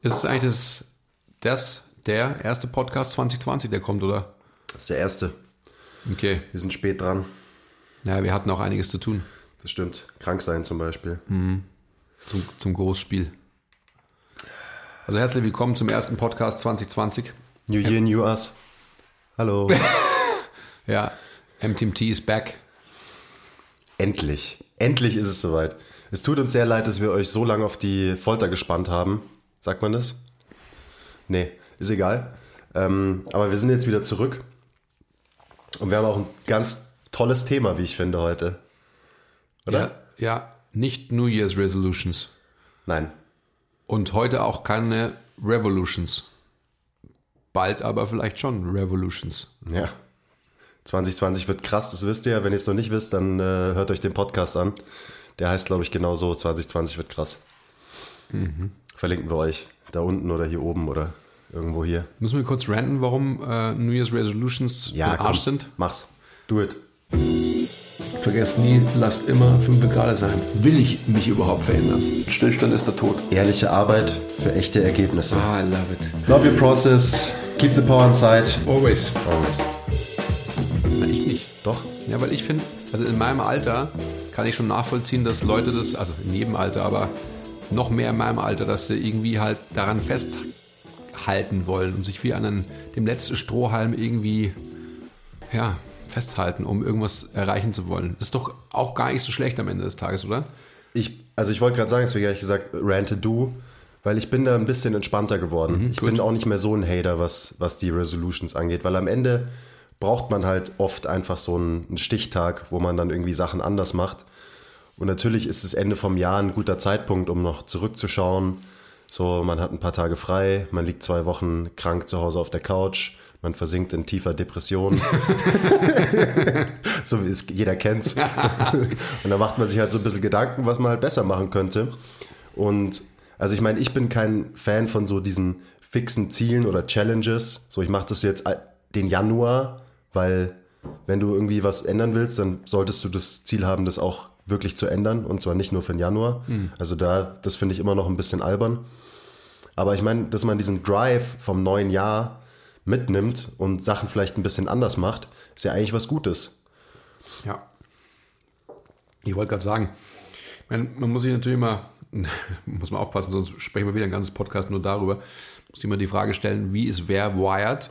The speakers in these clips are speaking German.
Ist es eigentlich das, das, der erste Podcast 2020, der kommt, oder? Das ist der erste. Okay. Wir sind spät dran. Ja, wir hatten auch einiges zu tun Das stimmt. Krank sein zum Beispiel. zum, zum Großspiel. Also herzlich willkommen zum ersten Podcast 2020. New Year, New Us. Hallo. Ja, MTMT is back. Endlich. Endlich ist es soweit. Es tut uns sehr leid, dass wir euch so lange auf die Folter gespannt haben. Sagt man das? Nee, ist egal. Ähm, aber wir sind jetzt wieder zurück. Und wir haben auch ein ganz tolles Thema, wie ich finde, heute. Oder? Ja, ja, nicht New Year's Resolutions. Nein. Und heute auch keine Revolutions. Bald aber vielleicht schon Revolutions. Ja. 2020 wird krass, das wisst ihr ja. Wenn ihr es noch nicht wisst, dann äh, hört euch den Podcast an. Der heißt, glaube ich, genau so: 2020 wird krass. Verlinken wir euch. Da unten oder hier oben oder irgendwo hier. Müssen wir kurz ranten, warum äh, New Year's Resolutions Ja, komm, Arsch sind? Mach's. Do it. Vergesst nie, lasst immer 5 Grad sein. Will ich mich überhaupt verändern? Stillstand ist der Tod. Ehrliche Arbeit für echte Ergebnisse. Ah, I love it. Love your process. Keep the power inside. Always. Always. Na, ich nicht. Doch. Ja, weil ich finde, also in meinem Alter kann ich schon nachvollziehen, dass Leute das, also in jedem Alter, aber noch mehr in meinem Alter, dass sie irgendwie halt daran festhalten wollen und sich wie an einen, dem letzten Strohhalm irgendwie, ja, festhalten, um irgendwas erreichen zu wollen. Ist doch auch gar nicht so schlecht am Ende des Tages, oder? Ich, also ich wollte gerade sagen, deswegen habe ich gesagt, rante du, weil ich bin da ein bisschen entspannter geworden. ich gut. bin auch nicht mehr so ein Hater, was, was die Resolutions angeht, weil am Ende braucht man halt oft einfach so einen, einen Stichtag, wo man dann irgendwie Sachen anders macht. Und natürlich ist das Ende vom Jahr ein guter Zeitpunkt, um noch zurückzuschauen. So, man hat ein paar Tage frei, man liegt zwei Wochen krank zu Hause auf der Couch, man versinkt in tiefer Depression. so wie es jeder kennt's. Und da macht man sich halt so ein bisschen Gedanken, was man halt besser machen könnte. Und also ich meine, ich bin kein Fan von so diesen fixen Zielen oder Challenges. So, ich mache das jetzt den Januar, weil wenn du irgendwie was ändern willst, dann solltest du das Ziel haben, das auch wirklich zu ändern. Und zwar nicht nur für den Januar. Also da, das finde ich immer noch ein bisschen albern. Aber ich meine, dass man diesen Drive vom neuen Jahr mitnimmt und Sachen vielleicht ein bisschen anders macht, ist ja eigentlich was Gutes. Ja. Ich wollte gerade sagen, man, man muss sich natürlich immer, muss man aufpassen, sonst sprechen wir wieder ein ganzes Podcast nur darüber, muss immer die Frage stellen, wie ist wer wired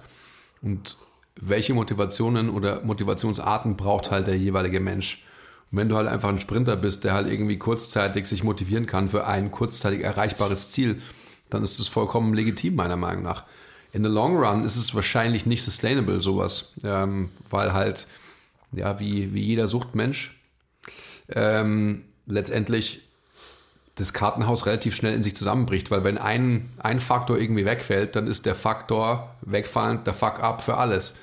und welche Motivationen oder Motivationsarten braucht halt der jeweilige Mensch. Wenn du halt einfach ein Sprinter bist, der halt irgendwie kurzzeitig sich motivieren kann für ein kurzzeitig erreichbares Ziel, dann ist das vollkommen legitim, meiner Meinung nach. In the long run ist es wahrscheinlich nicht sustainable, sowas, ähm, weil halt, ja, wie, wie jeder Suchtmensch, ähm, letztendlich das Kartenhaus relativ schnell in sich zusammenbricht, weil wenn ein, ein Faktor irgendwie wegfällt, dann ist der Faktor wegfallend der Fuck-up für alles.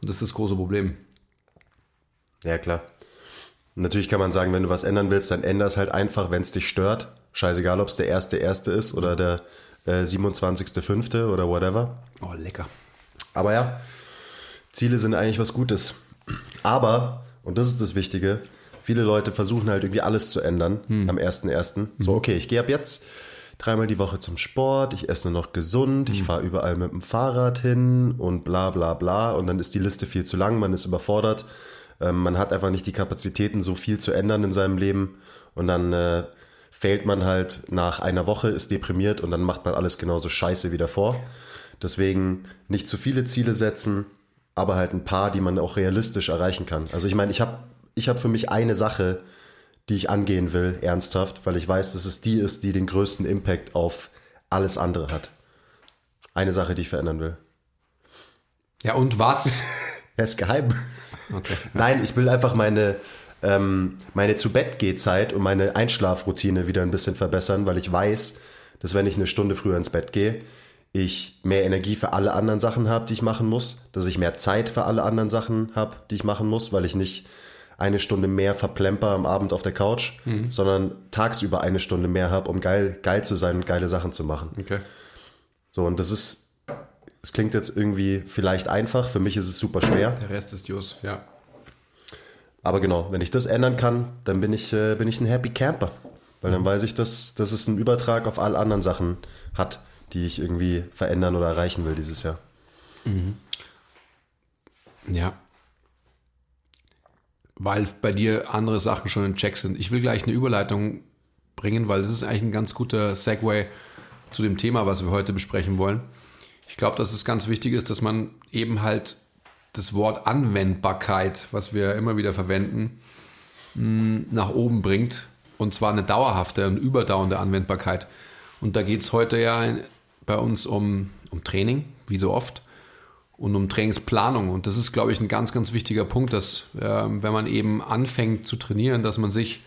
Und das ist das große Problem. Ja, klar. Natürlich kann man sagen, wenn du was ändern willst, dann änder es halt einfach, wenn es dich stört. Scheißegal, ob es der erste erste ist oder der äh, 27.5. oder whatever. Oh, lecker. Aber ja, Ziele sind eigentlich was Gutes. Aber, und das ist das Wichtige, viele Leute versuchen halt irgendwie alles zu ändern am 1.1. So, okay, ich gehe ab jetzt dreimal die Woche zum Sport, ich esse nur noch gesund, ich fahre überall mit dem Fahrrad hin und bla bla bla. Und dann ist die Liste viel zu lang, man ist überfordert. Ähm, man hat einfach nicht die Kapazitäten, so viel zu ändern in seinem Leben. Und dann äh, fehlt man halt nach einer Woche, ist deprimiert und dann macht man alles genauso scheiße wie davor. Deswegen nicht zu viele Ziele setzen, aber halt ein paar, die man auch realistisch erreichen kann. Also ich meine, ich habe ich hab für mich eine Sache, die ich angehen will, ernsthaft, weil ich weiß, dass es die ist, die den größten Impact auf alles andere hat. Eine Sache, die ich verändern will. Ja, und was? Er ist geheim. Okay. Nein, ich will einfach meine, ähm, meine zu Bett Zeit und meine Einschlafroutine wieder ein bisschen verbessern, weil ich weiß, dass wenn ich eine Stunde früher ins Bett gehe, ich mehr Energie für alle anderen Sachen habe, die ich machen muss, dass ich mehr Zeit für alle anderen Sachen habe, die ich machen muss, weil ich nicht eine Stunde mehr verplemper am Abend auf der Couch, sondern tagsüber eine Stunde mehr habe, um geil, geil zu sein und geile Sachen zu machen. Okay. So, und das ist, es klingt jetzt irgendwie vielleicht einfach, für mich ist es super schwer. Der Rest ist Jus, ja. Aber genau, wenn ich das ändern kann, dann bin ich, äh, bin ich ein Happy Camper. Weil dann weiß ich, dass, dass es einen Übertrag auf alle anderen Sachen hat, die ich irgendwie verändern oder erreichen will dieses Jahr. Ja. Weil bei dir andere Sachen schon im Check sind. Ich will gleich eine Überleitung bringen, weil das ist eigentlich ein ganz guter Segway zu dem Thema, was wir heute besprechen wollen. Ich glaube, dass es ganz wichtig ist, dass man eben halt das Wort Anwendbarkeit, was wir immer wieder verwenden, mh, nach oben bringt. Und zwar eine dauerhafte und überdauernde Anwendbarkeit. Und da geht es heute ja bei uns um, um Training, wie so oft, und um Trainingsplanung. Und das ist, glaube ich, ein ganz, ganz wichtiger Punkt, dass äh, wenn man eben anfängt zu trainieren, dass man sich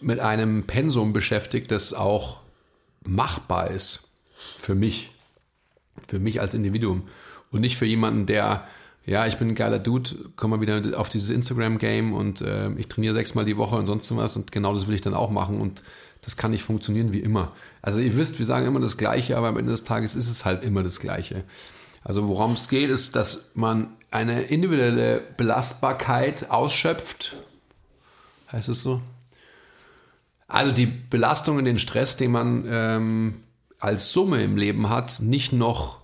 mit einem Pensum beschäftigt, das auch machbar ist für mich, für mich als Individuum und nicht für jemanden, der, ja, ich bin ein geiler Dude, komm mal wieder auf dieses Instagram-Game und äh, ich trainiere sechsmal die Woche und sonst was und genau das will ich dann auch machen und das kann nicht funktionieren wie immer. Also ihr wisst, wir sagen immer das Gleiche, aber am Ende des Tages ist es halt immer das Gleiche. Also worum es geht, ist, dass man eine individuelle Belastbarkeit ausschöpft. Heißt es so? Also die Belastung und den Stress, den man ähm, als Summe im Leben hat, nicht noch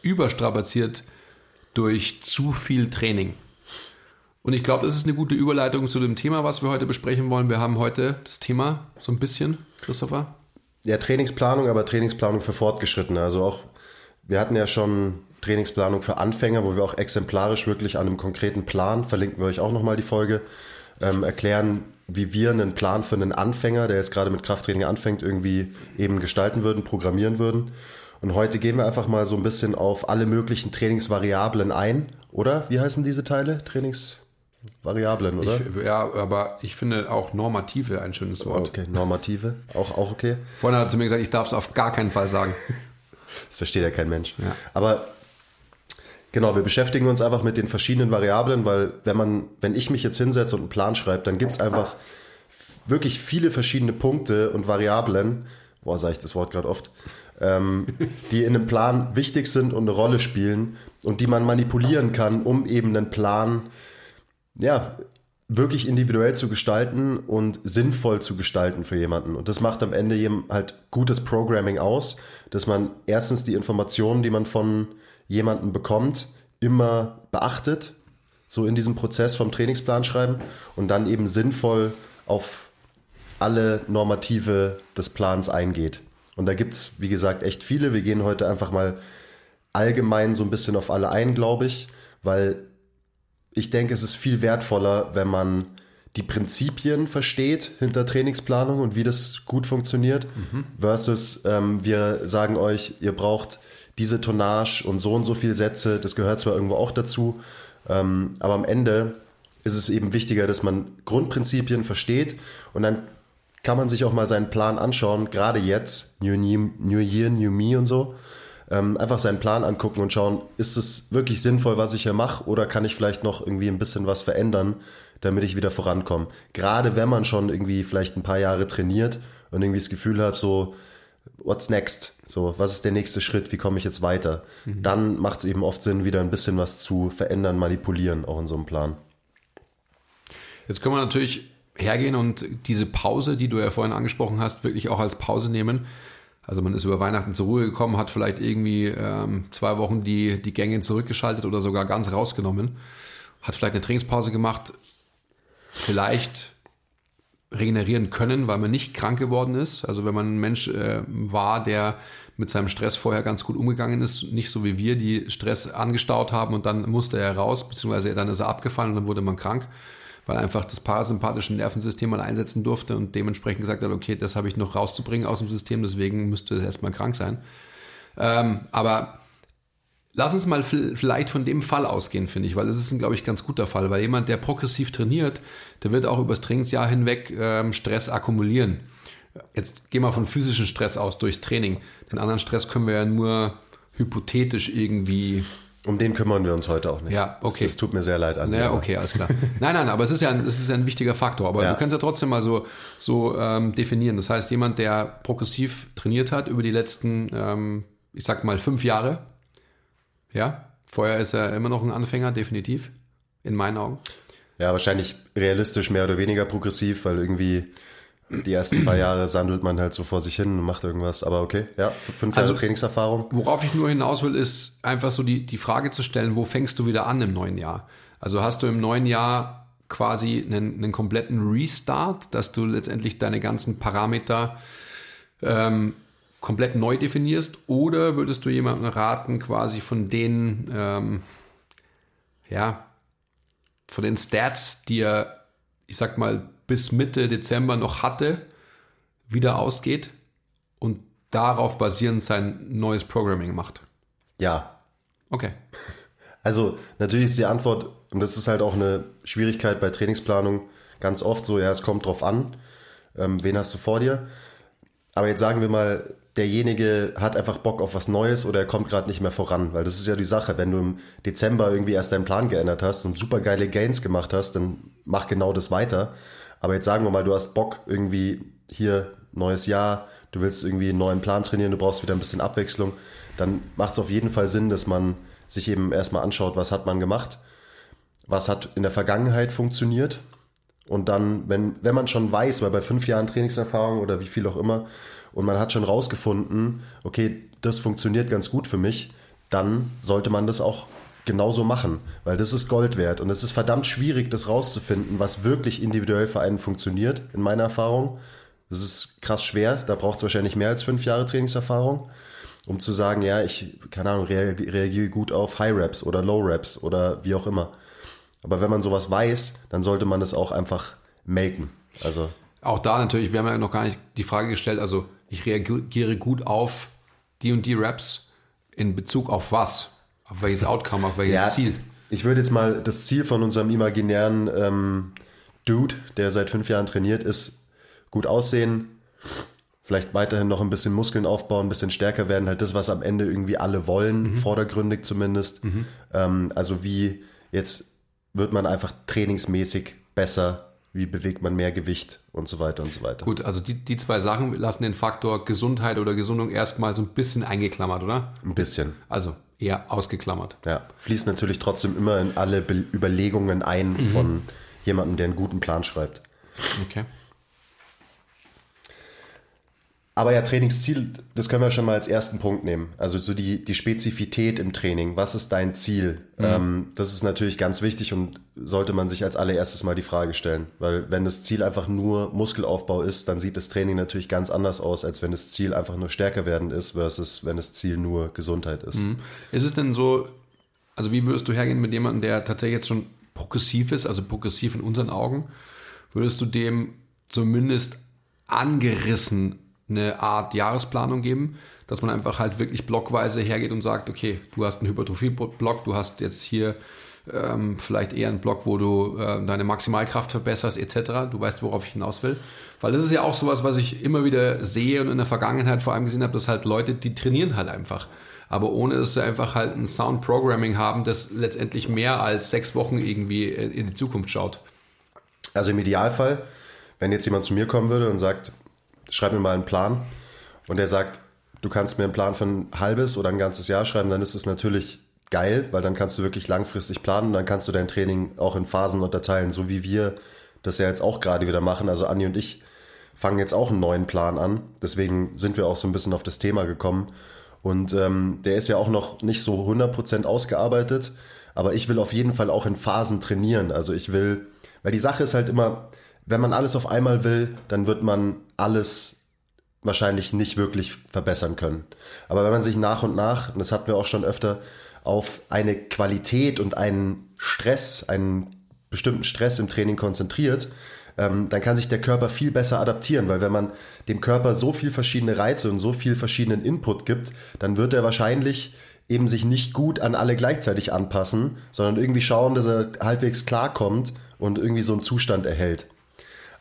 überstrapaziert durch zu viel Training. Und ich glaube, das ist eine gute Überleitung zu dem Thema, was wir heute besprechen wollen. Wir haben heute das Thema so ein bisschen, Christopher. Ja, Trainingsplanung, aber Trainingsplanung für Fortgeschrittene. Also auch, wir hatten ja schon Trainingsplanung für Anfänger, wo wir auch exemplarisch wirklich an einem konkreten Plan, verlinken wir euch auch nochmal die Folge, ähm, erklären, wie wir einen Plan für einen Anfänger, der jetzt gerade mit Krafttraining anfängt, irgendwie eben gestalten würden, programmieren würden. Und heute gehen wir einfach mal so ein bisschen auf alle möglichen Trainingsvariablen ein, oder? Wie heißen diese Teile? Trainingsvariablen, oder? Ich, ja, aber ich finde auch normative ein schönes Wort. Okay, normative, auch, auch okay. Vorhin hat er zu mir gesagt, ich darf es auf gar keinen Fall sagen. Das versteht ja kein Mensch. Ja. Aber Genau, wir beschäftigen uns einfach mit den verschiedenen Variablen, weil wenn man, wenn ich mich jetzt hinsetze und einen Plan schreibe, dann gibt es einfach wirklich viele verschiedene Punkte und Variablen, boah, sage ich das Wort gerade oft, ähm, die in einem Plan wichtig sind und eine Rolle spielen und die man manipulieren kann, um eben einen Plan, ja, wirklich individuell zu gestalten und sinnvoll zu gestalten für jemanden. Und das macht am Ende eben halt gutes Programming aus, dass man erstens die Informationen, die man von jemanden bekommt, immer beachtet, so in diesem Prozess vom Trainingsplan schreiben und dann eben sinnvoll auf alle Normative des Plans eingeht. Und da gibt es, wie gesagt, echt viele. Wir gehen heute einfach mal allgemein so ein bisschen auf alle ein, glaube ich, weil ich denke, es ist viel wertvoller, wenn man die Prinzipien versteht hinter Trainingsplanung und wie das gut funktioniert, mhm. versus ähm, wir sagen euch, ihr braucht diese Tonnage und so und so viele Sätze, das gehört zwar irgendwo auch dazu, ähm, aber am Ende ist es eben wichtiger, dass man Grundprinzipien versteht und dann kann man sich auch mal seinen Plan anschauen, gerade jetzt, New, New Year, New Me und so, ähm, einfach seinen Plan angucken und schauen, ist es wirklich sinnvoll, was ich hier mache oder kann ich vielleicht noch irgendwie ein bisschen was verändern, damit ich wieder vorankomme. Gerade wenn man schon irgendwie vielleicht ein paar Jahre trainiert und irgendwie das Gefühl hat, so, what's next? So, was ist der nächste Schritt? Wie komme ich jetzt weiter? Mhm. Dann macht es eben oft Sinn, wieder ein bisschen was zu verändern, manipulieren, auch in so einem Plan. Jetzt können wir natürlich hergehen und diese Pause, die du ja vorhin angesprochen hast, wirklich auch als Pause nehmen. Also man ist über Weihnachten zur Ruhe gekommen, hat vielleicht irgendwie ähm, zwei Wochen die, die Gänge zurückgeschaltet oder sogar ganz rausgenommen, hat vielleicht eine Trainingspause gemacht, vielleicht regenerieren können, weil man nicht krank geworden ist. Also wenn man ein Mensch äh, war, der mit seinem Stress vorher ganz gut umgegangen ist, nicht so wie wir, die Stress angestaut haben und dann musste er raus, beziehungsweise dann ist er abgefallen und dann wurde man krank, weil einfach das parasympathische Nervensystem mal einsetzen durfte und dementsprechend gesagt hat, okay, das habe ich noch rauszubringen aus dem System, deswegen müsste es erstmal krank sein. Ähm, aber Lass uns mal vielleicht von dem Fall ausgehen, finde ich, weil es ist ein, glaube ich, ganz guter Fall, weil jemand, der progressiv trainiert, der wird auch übers Trainingsjahr hinweg ähm, Stress akkumulieren. Jetzt gehen wir von physischen Stress aus durchs Training. Den anderen Stress können wir ja nur hypothetisch irgendwie. Um den kümmern wir uns heute auch nicht. Ja, okay. Das, das tut mir sehr leid an. Ja, okay, alles klar. nein, nein, aber es ist ja ein, es ist ja ein wichtiger Faktor. Aber ja. du kannst ja trotzdem mal so, so ähm, definieren. Das heißt, jemand, der progressiv trainiert hat über die letzten, ähm, ich sag mal, fünf Jahre, ja, vorher ist er immer noch ein Anfänger, definitiv, in meinen Augen. Ja, wahrscheinlich realistisch mehr oder weniger progressiv, weil irgendwie Die ersten paar Jahre sandelt man halt so vor sich hin und macht irgendwas. Aber okay, ja, fünf Jahre Also- Trainingserfahrung. Worauf ich nur hinaus will, ist einfach so die, die Frage zu stellen, wo fängst du wieder an im neuen Jahr? Also hast du im neuen Jahr quasi einen, einen kompletten Restart, dass du letztendlich deine ganzen Parameter ähm, komplett neu definierst oder würdest du jemandem raten, quasi von den, ähm, ja, von den Stats, die er, ich sag mal, bis Mitte Dezember noch hatte, wieder ausgeht und darauf basierend sein neues Programming macht? Ja, Okay. Also natürlich ist die Antwort, und das ist halt auch eine Schwierigkeit bei Trainingsplanung, ganz oft so, ja, es kommt drauf an, ähm, wen hast du vor dir. Aber jetzt sagen wir mal, derjenige hat einfach Bock auf was Neues oder er kommt gerade nicht mehr voran, weil das ist ja die Sache, wenn du im Dezember irgendwie erst deinen Plan geändert hast und super geile Gains gemacht hast, dann mach genau das weiter. Aber jetzt sagen wir mal, du hast Bock irgendwie hier neues Jahr, du willst irgendwie einen neuen Plan trainieren, du brauchst wieder ein bisschen Abwechslung, dann macht es auf jeden Fall Sinn, dass man sich eben erstmal anschaut, was hat man gemacht, was hat in der Vergangenheit funktioniert und dann, wenn, wenn man schon weiß, weil bei fünf Jahren Trainingserfahrung oder wie viel auch immer, und man hat schon rausgefunden, okay, das funktioniert ganz gut für mich, dann sollte man das auch genauso machen, weil das ist Gold wert. Und es ist verdammt schwierig, das rauszufinden, was wirklich individuell für einen funktioniert, in meiner Erfahrung. Das ist krass schwer, da braucht es wahrscheinlich mehr als fünf Jahre Trainingserfahrung, um zu sagen, ja, ich, keine Ahnung, reag- reagiere gut auf High Reps oder Low Reps oder wie auch immer. Aber wenn man sowas weiß, dann sollte man es auch einfach melken. Also Auch da natürlich, wir haben ja noch gar nicht die Frage gestellt, also ich reagiere gut auf die und die Raps in Bezug auf was? Auf welches Outcome, auf welches Ziel? Ich würde jetzt mal das Ziel von unserem imaginären ähm, Dude, der seit fünf Jahren trainiert, ist gut aussehen, vielleicht weiterhin noch ein bisschen Muskeln aufbauen, ein bisschen stärker werden, halt das, was am Ende irgendwie alle wollen, vordergründig zumindest. Ähm, also wie jetzt wird man einfach trainingsmäßig besser, wie bewegt man mehr Gewicht und so weiter und so weiter. Gut, also die, die zwei Sachen lassen den Faktor Gesundheit oder Gesundung erstmal so ein bisschen eingeklammert, oder? Ein bisschen. Also eher ausgeklammert. Ja, fließt natürlich trotzdem immer in alle Be Überlegungen ein von jemandem, der einen guten Plan schreibt. Okay. Aber ja, Trainingsziel, das können wir schon mal als ersten Punkt nehmen. Also so die, die Spezifität im Training. Was ist dein Ziel? Ähm, das ist natürlich ganz wichtig und sollte man sich als allererstes mal die Frage stellen. Weil wenn das Ziel einfach nur Muskelaufbau ist, dann sieht das Training natürlich ganz anders aus, als wenn das Ziel einfach nur stärker werden ist, versus wenn das Ziel nur Gesundheit ist. Ist es denn so, also wie würdest du hergehen mit jemandem, der tatsächlich jetzt schon progressiv ist, also progressiv in unseren Augen, würdest du dem zumindest angerissen eine Art Jahresplanung geben, dass man einfach halt wirklich blockweise hergeht und sagt, okay, du hast einen Hypertrophie-Block, du hast jetzt hier ähm, vielleicht eher einen Block, wo du äh, deine Maximalkraft verbesserst, etc. Du weißt, worauf ich hinaus will. Weil das ist ja auch sowas, was ich immer wieder sehe und in der Vergangenheit vor allem gesehen habe, dass halt Leute, die trainieren halt einfach. Aber ohne dass sie einfach halt ein Sound Programming haben, das letztendlich mehr als sechs Wochen irgendwie in die Zukunft schaut. Also im Idealfall, wenn jetzt jemand zu mir kommen würde und sagt, schreib mir mal einen Plan und der sagt, du kannst mir einen Plan für ein halbes oder ein ganzes Jahr schreiben, dann ist es natürlich geil, weil dann kannst du wirklich langfristig planen und dann kannst du dein Training auch in Phasen unterteilen, so wie wir das ja jetzt auch gerade wieder machen. Also Anni und ich fangen jetzt auch einen neuen Plan an, deswegen sind wir auch so ein bisschen auf das Thema gekommen und ähm, der ist ja auch noch nicht so 100% ausgearbeitet, aber ich will auf jeden Fall auch in Phasen trainieren. Also ich will, weil die Sache ist halt immer, wenn man alles auf einmal will, dann wird man alles wahrscheinlich nicht wirklich verbessern können. Aber wenn man sich nach und nach, und das hatten wir auch schon öfter, auf eine Qualität und einen Stress, einen bestimmten Stress im Training konzentriert, ähm, dann kann sich der Körper viel besser adaptieren, weil wenn man dem Körper so viel verschiedene Reize und so viel verschiedenen Input gibt, dann wird er wahrscheinlich eben sich nicht gut an alle gleichzeitig anpassen, sondern irgendwie schauen, dass er halbwegs klarkommt und irgendwie so einen Zustand erhält.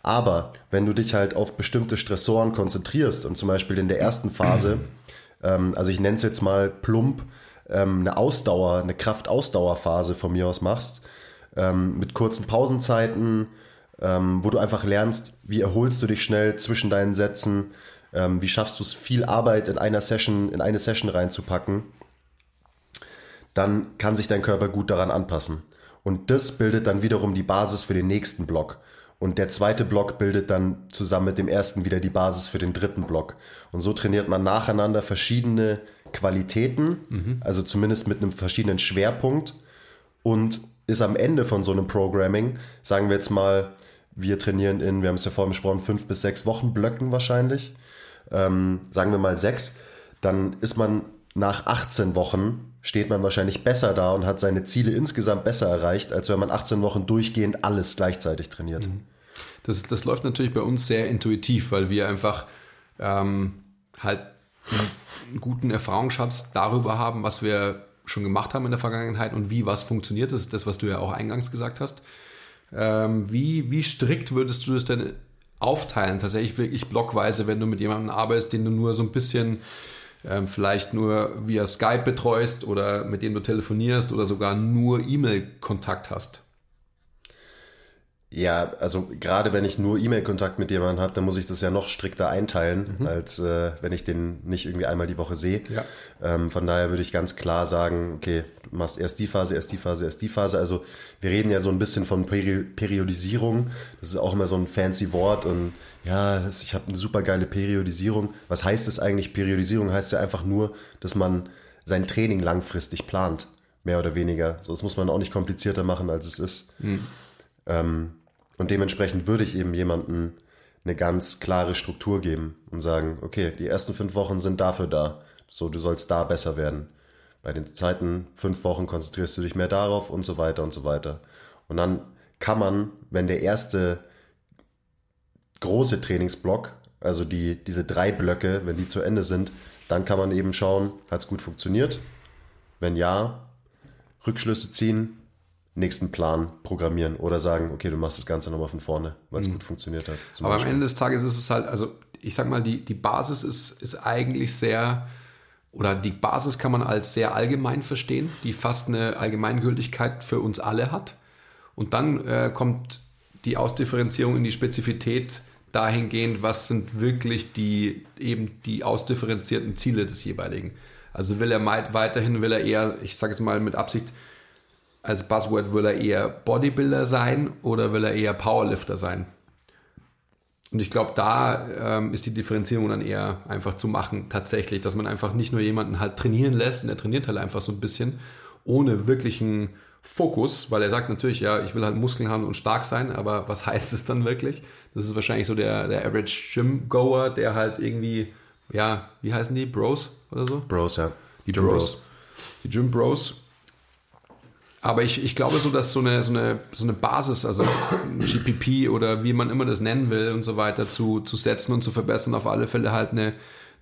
Aber wenn du dich halt auf bestimmte Stressoren konzentrierst und zum Beispiel in der ersten Phase, ähm, also ich nenne es jetzt mal plump, ähm, eine Ausdauer, eine Kraftausdauerphase von mir aus machst, ähm, mit kurzen Pausenzeiten, ähm, wo du einfach lernst, wie erholst du dich schnell zwischen deinen Sätzen, ähm, wie schaffst du es, viel Arbeit in einer Session, in eine Session reinzupacken, dann kann sich dein Körper gut daran anpassen. Und das bildet dann wiederum die Basis für den nächsten Block. Und der zweite Block bildet dann zusammen mit dem ersten wieder die Basis für den dritten Block. Und so trainiert man nacheinander verschiedene Qualitäten, mhm. also zumindest mit einem verschiedenen Schwerpunkt und ist am Ende von so einem Programming, sagen wir jetzt mal, wir trainieren in, wir haben es ja vorhin besprochen, fünf bis sechs Wochen Blöcken wahrscheinlich, ähm, sagen wir mal sechs, dann ist man nach 18 Wochen steht man wahrscheinlich besser da und hat seine Ziele insgesamt besser erreicht, als wenn man 18 Wochen durchgehend alles gleichzeitig trainiert. Mhm. Das, das läuft natürlich bei uns sehr intuitiv, weil wir einfach ähm, halt einen guten Erfahrungsschatz darüber haben, was wir schon gemacht haben in der Vergangenheit und wie was funktioniert. Das ist das, was du ja auch eingangs gesagt hast. Ähm, wie, wie strikt würdest du das denn aufteilen? Tatsächlich wirklich blockweise, wenn du mit jemandem arbeitest, den du nur so ein bisschen ähm, vielleicht nur via Skype betreust oder mit dem du telefonierst oder sogar nur E-Mail-Kontakt hast? Ja, also gerade wenn ich nur E-Mail-Kontakt mit jemandem habe, dann muss ich das ja noch strikter einteilen, mhm. als äh, wenn ich den nicht irgendwie einmal die Woche sehe. Ja. Ähm, von daher würde ich ganz klar sagen, okay, du machst erst die Phase, erst die Phase, erst die Phase. Also wir reden ja so ein bisschen von Peri Periodisierung. Das ist auch immer so ein fancy Wort und ja, das, ich habe eine super geile Periodisierung. Was heißt das eigentlich? Periodisierung heißt ja einfach nur, dass man sein Training langfristig plant, mehr oder weniger. So, das muss man auch nicht komplizierter machen, als es ist. Mhm. Ähm, und dementsprechend würde ich eben jemanden eine ganz klare Struktur geben und sagen, okay, die ersten fünf Wochen sind dafür da. So, du sollst da besser werden. Bei den zweiten fünf Wochen konzentrierst du dich mehr darauf und so weiter und so weiter. Und dann kann man, wenn der erste große Trainingsblock, also die, diese drei Blöcke, wenn die zu Ende sind, dann kann man eben schauen, hat es gut funktioniert? Wenn ja, Rückschlüsse ziehen, nächsten Plan programmieren oder sagen, okay, du machst das Ganze nochmal von vorne, weil es mhm. gut funktioniert hat. Aber Beispiel. am Ende des Tages ist es halt, also ich sag mal, die, die Basis ist, ist eigentlich sehr, oder die Basis kann man als sehr allgemein verstehen, die fast eine Allgemeingültigkeit für uns alle hat. Und dann äh, kommt die Ausdifferenzierung in die Spezifität dahingehend, was sind wirklich die eben die ausdifferenzierten Ziele des jeweiligen. Also will er weiterhin, will er eher, ich sage jetzt mal mit Absicht, als Buzzword will er eher Bodybuilder sein oder will er eher Powerlifter sein? Und ich glaube, da ähm, ist die Differenzierung dann eher einfach zu machen, tatsächlich, dass man einfach nicht nur jemanden halt trainieren lässt und er trainiert halt einfach so ein bisschen, ohne wirklichen Fokus, weil er sagt natürlich, ja, ich will halt Muskeln haben und stark sein, aber was heißt es dann wirklich? Das ist wahrscheinlich so der, der Average Gym-Goer, der halt irgendwie, ja, wie heißen die? Bros oder so? Bros, ja. Die Gym Bros. Bros. Die Gym Bros aber ich, ich glaube so, dass so eine, so, eine, so eine Basis, also GPP oder wie man immer das nennen will und so weiter, zu, zu setzen und zu verbessern, auf alle Fälle halt eine,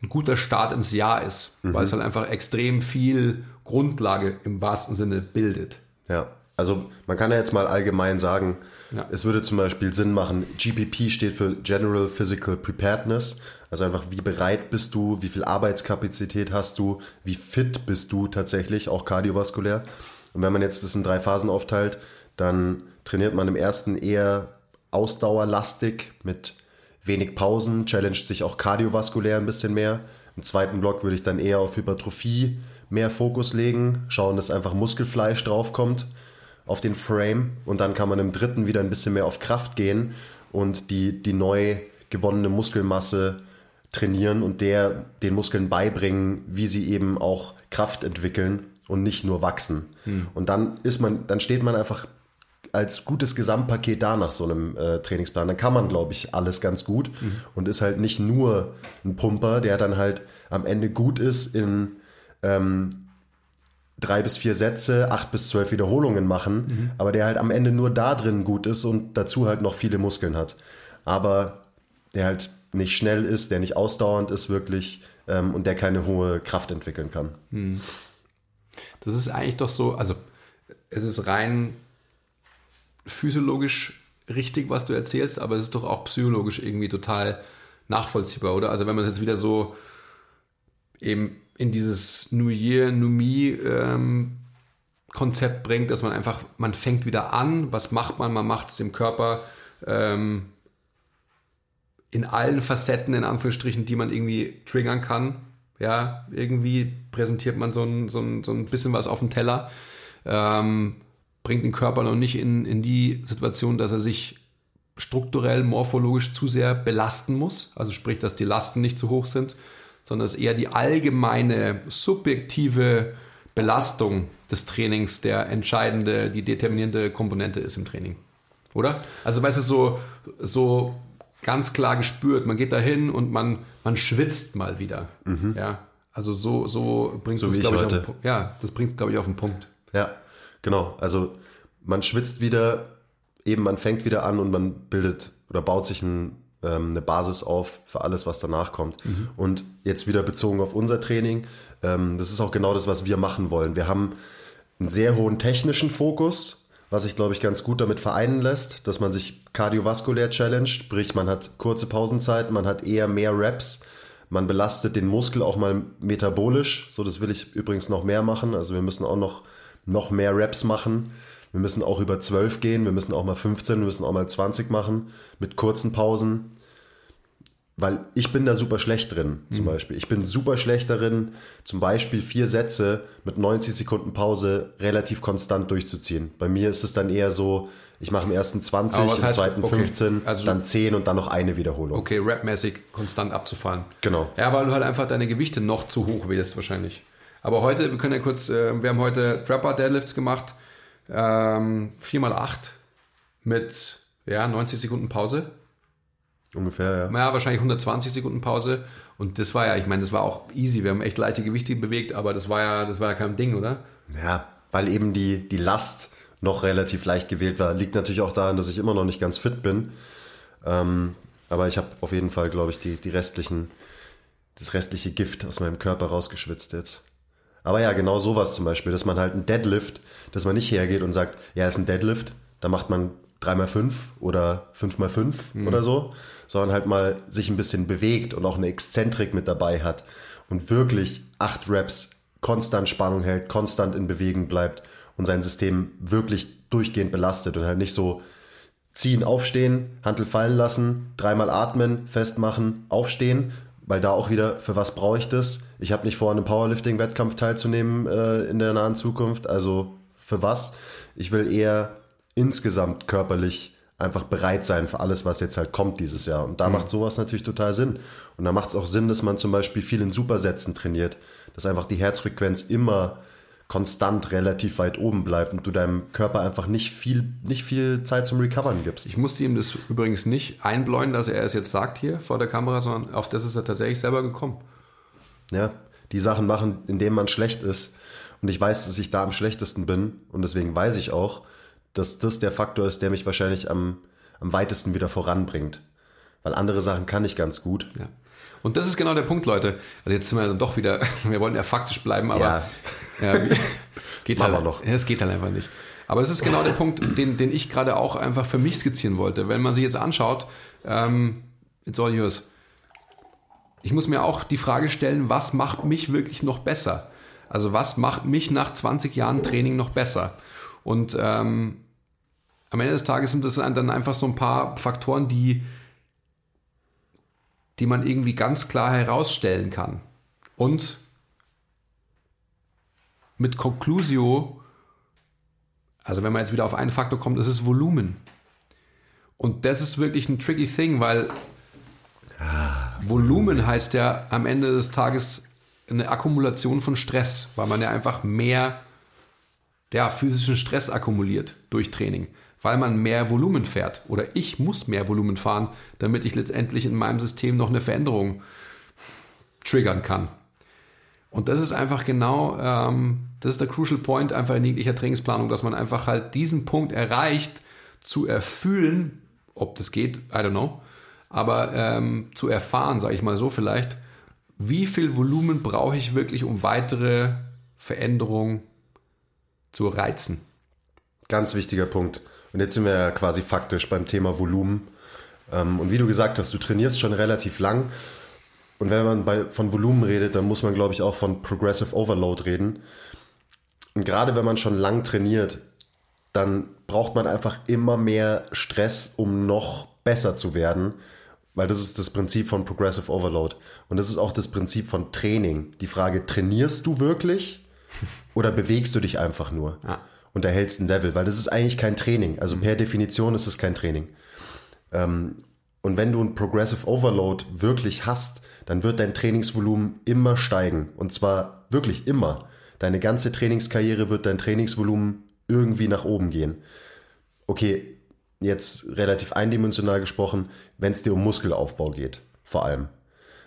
ein guter Start ins Jahr ist, mhm. weil es halt einfach extrem viel Grundlage im wahrsten Sinne bildet. Ja, also man kann ja jetzt mal allgemein sagen, ja. es würde zum Beispiel Sinn machen, GPP steht für General Physical Preparedness, also einfach wie bereit bist du, wie viel Arbeitskapazität hast du, wie fit bist du tatsächlich, auch kardiovaskulär. Und wenn man jetzt das in drei Phasen aufteilt, dann trainiert man im ersten eher ausdauerlastig mit wenig Pausen, challenged sich auch kardiovaskulär ein bisschen mehr. Im zweiten Block würde ich dann eher auf Hypertrophie mehr Fokus legen, schauen, dass einfach Muskelfleisch draufkommt auf den Frame und dann kann man im dritten wieder ein bisschen mehr auf Kraft gehen und die, die neu gewonnene Muskelmasse trainieren und der den Muskeln beibringen, wie sie eben auch Kraft entwickeln und nicht nur wachsen. Hm. Und dann ist man, dann steht man einfach als gutes Gesamtpaket da nach so einem äh, Trainingsplan. Dann kann man, glaube ich, alles ganz gut mhm. und ist halt nicht nur ein Pumper, der dann halt am Ende gut ist in ähm, drei bis vier Sätze, acht bis zwölf Wiederholungen machen, mhm. aber der halt am Ende nur da drin gut ist und dazu halt noch viele Muskeln hat. Aber der halt nicht schnell ist, der nicht ausdauernd ist wirklich ähm, und der keine hohe Kraft entwickeln kann. Mhm. Das ist eigentlich doch so, also es ist rein physiologisch richtig, was du erzählst, aber es ist doch auch psychologisch irgendwie total nachvollziehbar, oder? Also wenn man es jetzt wieder so eben in dieses New Year, New Me ähm, Konzept bringt, dass man einfach, man fängt wieder an, was macht man? Man macht es dem Körper ähm, in allen Facetten, in Anführungsstrichen, die man irgendwie triggern kann ja, irgendwie präsentiert man so ein, so ein, so ein bisschen was auf dem Teller, ähm, bringt den Körper noch nicht in, in die Situation, dass er sich strukturell, morphologisch zu sehr belasten muss. Also sprich, dass die Lasten nicht zu hoch sind, sondern dass eher die allgemeine, subjektive Belastung des Trainings der entscheidende, die determinierende Komponente ist im Training. Oder? Also weißt du, so, so ganz klar gespürt, man geht da hin und man, man schwitzt mal wieder. Mhm. Ja. Also so, so bringt So es, wie ich glaube ich, auf den Punkt. Ja, das bringt glaube ich, auf den Punkt. Ja, genau. Also man schwitzt wieder, eben man fängt wieder an und man bildet oder baut sich ein, ähm, eine Basis auf für alles, was danach kommt. Und jetzt wieder bezogen auf unser Training, ähm, das ist auch genau das, was wir machen wollen. Wir haben einen sehr hohen technischen Fokus, was sich, glaube ich, ganz gut damit vereinen lässt, dass man sich kardiovaskulär challenged, sprich man hat kurze Pausenzeit, man hat eher mehr Reps, man belastet den Muskel auch mal metabolisch. So, das will ich übrigens noch mehr machen. Also wir müssen auch noch, noch mehr Reps machen. Wir müssen auch über 12 gehen, wir müssen auch mal 15, wir müssen auch mal 20 machen mit kurzen Pausen. Weil ich bin da super schlecht drin, zum Beispiel. Ich bin super schlecht darin, zum Beispiel vier Sätze mit 90 Sekunden Pause relativ konstant durchzuziehen. Bei mir ist es dann eher so, ich mache im ersten 20, Aber was im heißt- zweiten okay, 15, also- dann 10 und dann noch eine Wiederholung. Okay, rapmäßig konstant abzufallen. Genau. Ja, weil du halt einfach deine Gewichte noch zu hoch wählst wahrscheinlich. Aber heute, wir können ja kurz, äh, wir haben heute Trapper Deadlifts gemacht, ähm, 4x8 mit ja, 90 Sekunden Pause. Ungefähr, ja. Ja, wahrscheinlich 120 Sekunden Pause. Und das war ja, ich meine, das war auch easy. Wir haben echt leichte Gewichte bewegt, aber das war ja, das war ja kein Ding, oder? Ja, weil eben die, die Last noch relativ leicht gewählt war. Liegt natürlich auch daran, dass ich immer noch nicht ganz fit bin. Ähm, aber ich habe auf jeden Fall, glaube ich, die, die restlichen, das restliche Gift aus meinem Körper rausgeschwitzt jetzt. Aber ja, genau sowas zum Beispiel, dass man halt ein Deadlift, dass man nicht hergeht und sagt, ja, ist ein Deadlift, da macht man 3x5 oder 5x5 oder so, sondern halt mal sich ein bisschen bewegt und auch eine Exzentrik mit dabei hat und wirklich acht Reps konstant Spannung hält, konstant in Bewegung bleibt und sein System wirklich durchgehend belastet und halt nicht so ziehen, aufstehen, Hantel fallen lassen, dreimal atmen, festmachen, aufstehen, weil da auch wieder, für was brauche ich das? Ich habe nicht vor, an einem Powerlifting-Wettkampf teilzunehmen äh, in der nahen Zukunft, also für was? Ich will eher insgesamt körperlich einfach bereit sein für alles, was jetzt halt kommt dieses Jahr. Und da macht sowas natürlich total Sinn. Und da macht es auch Sinn, dass man zum Beispiel viel in Supersätzen trainiert, dass einfach die Herzfrequenz immer konstant relativ weit oben bleibt und du deinem Körper einfach nicht viel, nicht viel Zeit zum Recovern gibst. Ich musste ihm das übrigens nicht einbläuen, dass er es jetzt sagt hier vor der Kamera, sondern auf das ist er tatsächlich selber gekommen. Ja, die Sachen machen, indem man schlecht ist. Und ich weiß, dass ich da am schlechtesten bin. Und deswegen weiß ich auch, dass das der Faktor ist, der mich wahrscheinlich am, am weitesten wieder voranbringt. Weil andere Sachen kann ich ganz gut. Ja. Und das ist genau der Punkt, Leute. Also jetzt sind wir dann doch wieder, wir wollen ja faktisch bleiben, aber ja. wie- geht halt noch. Ja, es geht halt einfach nicht. Aber das ist genau der Punkt, den, den ich gerade auch einfach für mich skizzieren wollte. Wenn man sich jetzt anschaut, ähm, it's all yours. Ich muss mir auch die Frage stellen, was macht mich wirklich noch besser? Also was macht mich nach 20 Jahren Training noch besser? Und ähm, am Ende des Tages sind das dann einfach so ein paar Faktoren, die, die man irgendwie ganz klar herausstellen kann. Und mit Conclusio, also wenn man jetzt wieder auf einen Faktor kommt, ist es Volumen. Und das ist wirklich ein tricky thing, weil Volumen heißt ja am Ende des Tages eine Akkumulation von Stress, weil man ja einfach mehr ja, physischen Stress akkumuliert durch Training, weil man mehr Volumen fährt. Oder ich muss mehr Volumen fahren, damit ich letztendlich in meinem System noch eine Veränderung triggern kann. Und das ist einfach genau, ähm, das ist der Crucial Point einfach in jeglicher Trainingsplanung, dass man einfach halt diesen Punkt erreicht, zu erfüllen, ob das geht, I don't know, aber ähm, zu erfahren, sage ich mal so vielleicht, wie viel Volumen brauche ich wirklich, um weitere Veränderungen zu reizen. Ganz wichtiger Punkt. Und jetzt sind wir ja quasi faktisch beim Thema Volumen. Ähm, Und wie du gesagt hast, du trainierst schon relativ lang. Und wenn man bei, von Volumen redet, dann muss man, glaube ich, auch von Progressive Overload reden. Und gerade wenn man schon lang trainiert, dann braucht man einfach immer mehr Stress, um noch besser zu werden. Weil das ist das Prinzip von Progressive Overload. Und das ist auch das Prinzip von Training. Die Frage, trainierst du wirklich oder bewegst du dich einfach nur Ja. und erhältst ein Level? Weil das ist eigentlich kein Training. Also per Definition ist es kein Training. Ähm, und wenn du ein Progressive Overload wirklich hast, dann wird dein Trainingsvolumen immer steigen. Und zwar wirklich immer. Deine ganze Trainingskarriere wird dein Trainingsvolumen irgendwie nach oben gehen. Okay, jetzt relativ eindimensional gesprochen, wenn es dir um Muskelaufbau geht, vor allem.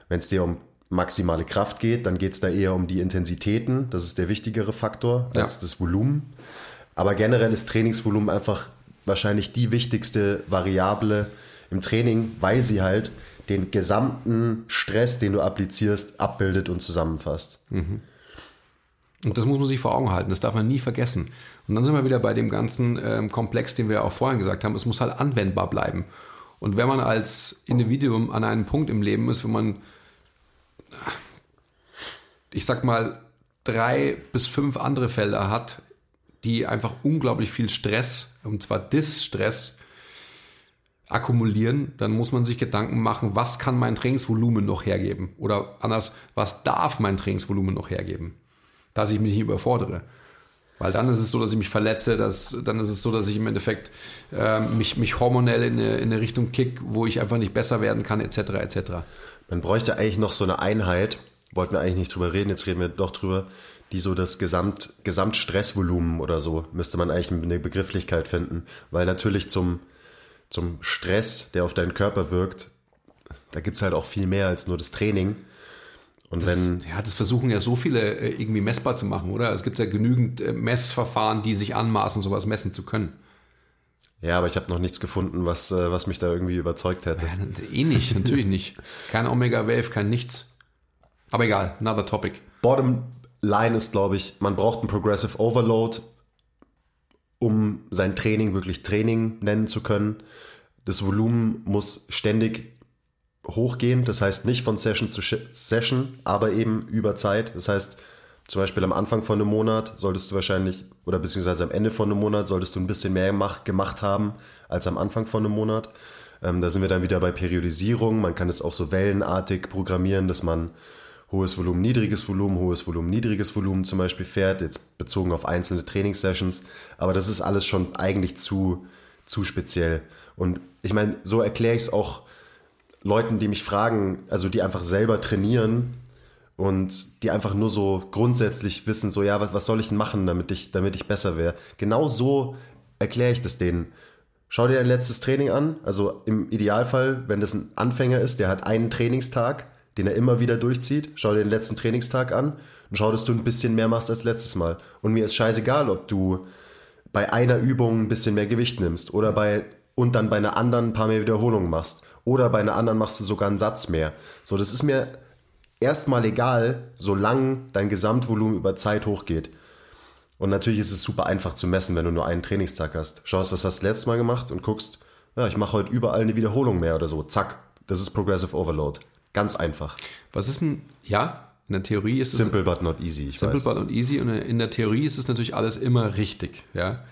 Wenn es dir um maximale Kraft geht, dann geht es da eher um die Intensitäten. Das ist der wichtigere Faktor als ja. das Volumen. Aber generell ist Trainingsvolumen einfach wahrscheinlich die wichtigste Variable im Training, weil sie halt den gesamten Stress, den du applizierst, abbildet und zusammenfasst. Mhm. Und das muss man sich vor Augen halten, das darf man nie vergessen. Und dann sind wir wieder bei dem ganzen ähm, Komplex, den wir auch vorhin gesagt haben, es muss halt anwendbar bleiben. Und wenn man als Individuum an einem Punkt im Leben ist, wo man, ich sag mal, drei bis fünf andere Felder hat, die einfach unglaublich viel Stress, und zwar Distress, akkumulieren, dann muss man sich Gedanken machen, was kann mein Trainingsvolumen noch hergeben? Oder anders, was darf mein Trainingsvolumen noch hergeben? Dass ich mich nicht überfordere. Weil dann ist es so, dass ich mich verletze, dass, dann ist es so, dass ich im Endeffekt äh, mich, mich hormonell in eine, in eine Richtung kick, wo ich einfach nicht besser werden kann, etc. etc. Man bräuchte eigentlich noch so eine Einheit, wollten wir eigentlich nicht drüber reden, jetzt reden wir doch drüber, die so das Gesamt, Gesamtstressvolumen oder so, müsste man eigentlich eine Begrifflichkeit finden. Weil natürlich zum, zum Stress, der auf deinen Körper wirkt, da gibt es halt auch viel mehr als nur das Training. Und das, wenn. Ja, das versuchen ja so viele äh, irgendwie messbar zu machen, oder? Es gibt ja genügend äh, Messverfahren, die sich anmaßen, sowas messen zu können. Ja, aber ich habe noch nichts gefunden, was, äh, was mich da irgendwie überzeugt hätte. Ja, eh nicht, natürlich nicht. Kein Omega Wave, kein nichts. Aber egal, another topic. Bottom line ist, glaube ich, man braucht ein Progressive Overload, um sein Training wirklich Training nennen zu können. Das Volumen muss ständig hochgehen, das heißt nicht von Session zu Session, aber eben über Zeit. Das heißt, zum Beispiel am Anfang von einem Monat solltest du wahrscheinlich, oder beziehungsweise am Ende von einem Monat solltest du ein bisschen mehr gemacht haben als am Anfang von einem Monat. Ähm, da sind wir dann wieder bei Periodisierung. Man kann es auch so wellenartig programmieren, dass man hohes Volumen, niedriges Volumen, hohes Volumen, niedriges Volumen zum Beispiel fährt, jetzt bezogen auf einzelne Trainingssessions. Aber das ist alles schon eigentlich zu, zu speziell. Und ich meine, so erkläre ich es auch Leuten, die mich fragen, also die einfach selber trainieren und die einfach nur so grundsätzlich wissen, so ja, was, was soll ich denn machen, damit ich, damit ich besser wäre. Genau so erkläre ich das denen. Schau dir dein letztes Training an. Also im Idealfall, wenn das ein Anfänger ist, der hat einen Trainingstag, den er immer wieder durchzieht. Schau dir den letzten Trainingstag an und schau, dass du ein bisschen mehr machst als letztes Mal. Und mir ist scheißegal, ob du bei einer Übung ein bisschen mehr Gewicht nimmst oder bei und dann bei einer anderen ein paar mehr Wiederholungen machst oder bei einer anderen machst du sogar einen Satz mehr. So, das ist mir erstmal egal, solange dein Gesamtvolumen über Zeit hochgeht. Und natürlich ist es super einfach zu messen, wenn du nur einen Trainingstag hast. Schaust, was hast du letztes Mal gemacht und guckst, ja, ich mache heute überall eine Wiederholung mehr oder so. Zack, das ist Progressive Overload. Ganz einfach. Was ist denn, ja, in der Theorie ist simple es. Simple but not easy. Ich simple weiß. but not easy. Und in der Theorie ist es natürlich alles immer richtig, ja.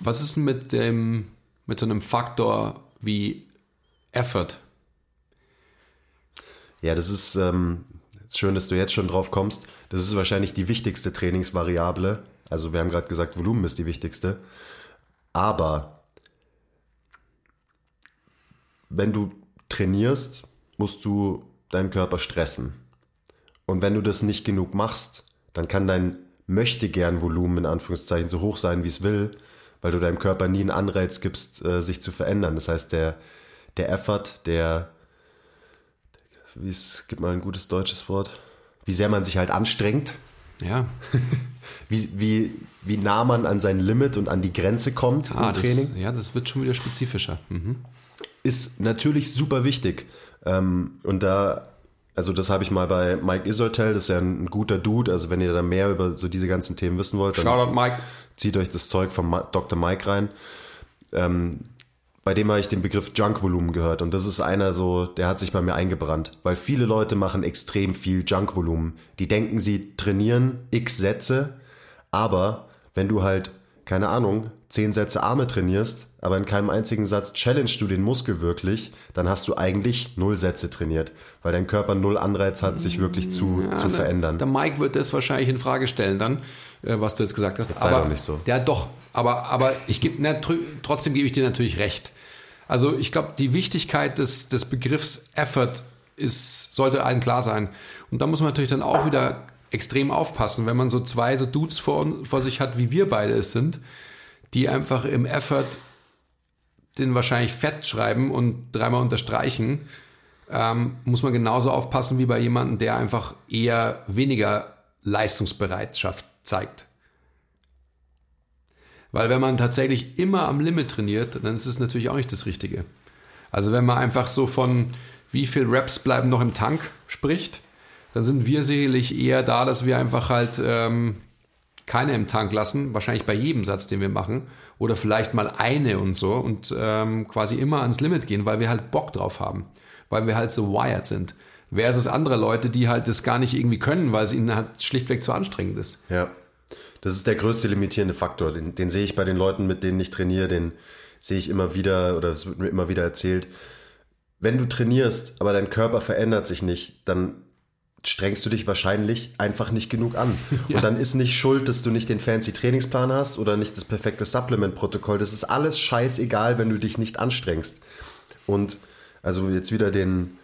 Was ist denn mit dem, mit so einem Faktor wie Effort? Ja, das ist ähm, schön, dass du jetzt schon drauf kommst. Das ist wahrscheinlich die wichtigste Trainingsvariable. Also wir haben gerade gesagt, Volumen ist die wichtigste. Aber wenn du trainierst, musst du deinen Körper stressen. Und wenn du das nicht genug machst, dann kann dein möchte gern Volumen in Anführungszeichen so hoch sein, wie es will, weil du deinem Körper nie einen Anreiz gibst, äh, sich zu verändern. Das heißt, der, der Effort, der, wie es gibt mal ein gutes deutsches Wort, wie sehr man sich halt anstrengt. Ja. wie, wie, wie nah man an sein Limit und an die Grenze kommt ah, im Training. Das, ja, das wird schon wieder spezifischer. Mhm. Ist natürlich super wichtig. Ähm, und da, also das habe ich mal bei Mike Isoltel, das ist ja ein, guter Dude. Also wenn ihr da mehr über so diese ganzen Themen wissen wollt, dann Shoutout Mike. zieht euch das Zeug von Dr. Mike rein. Bei dem habe ich den Begriff Junk-Volumen gehört. Und das ist einer so, der hat sich bei mir eingebrannt. Weil viele Leute machen extrem viel Junk-Volumen. Die denken, sie trainieren x Sätze, aber wenn du halt, keine Ahnung, zehn Sätze Arme trainierst, aber in keinem einzigen Satz challenge du den Muskel wirklich, dann hast du eigentlich null Sätze trainiert, weil dein Körper null Anreiz hat, sich wirklich zu, ja, zu verändern. Der Mike wird das wahrscheinlich in Frage stellen dann, äh, was du jetzt gesagt hast. Das sei aber, doch nicht so. Ja, doch. Aber, aber ich gebe, trotzdem gebe ich dir natürlich recht. Also ich glaube, die Wichtigkeit des, des Begriffs Effort ist, sollte allen klar sein. Und da muss man natürlich dann auch wieder extrem aufpassen, wenn man so zwei so Dudes vor, vor sich hat, wie wir beide es sind, die einfach im Effort den wahrscheinlich fett schreiben und dreimal unterstreichen, ähm, muss man genauso aufpassen wie bei jemandem, der einfach eher weniger Leistungsbereitschaft zeigt. Weil wenn man tatsächlich immer am Limit trainiert, dann ist es natürlich auch nicht das Richtige. Also wenn man einfach so von wie viel Reps bleiben noch im Tank spricht, dann sind wir sicherlich eher da, dass wir einfach halt ähm, keine im Tank lassen, wahrscheinlich bei jedem Satz, den wir machen, oder vielleicht mal eine und so und ähm, quasi immer ans Limit gehen, weil wir halt Bock drauf haben, weil wir halt so wired sind. Versus andere Leute, die halt das gar nicht irgendwie können, weil es ihnen halt schlichtweg zu anstrengend ist. Ja. Das ist der größte limitierende Faktor. Den, den sehe ich bei den Leuten, mit denen ich trainiere, den sehe ich immer wieder oder es wird mir immer wieder erzählt. Wenn du trainierst, aber dein Körper verändert sich nicht, dann strengst du dich wahrscheinlich einfach nicht genug an. Ja. Und dann ist nicht schuld, dass du nicht den fancy Trainingsplan hast oder nicht das perfekte Supplement-Protokoll. Das ist alles scheißegal, wenn du dich nicht anstrengst. Und also jetzt wieder den,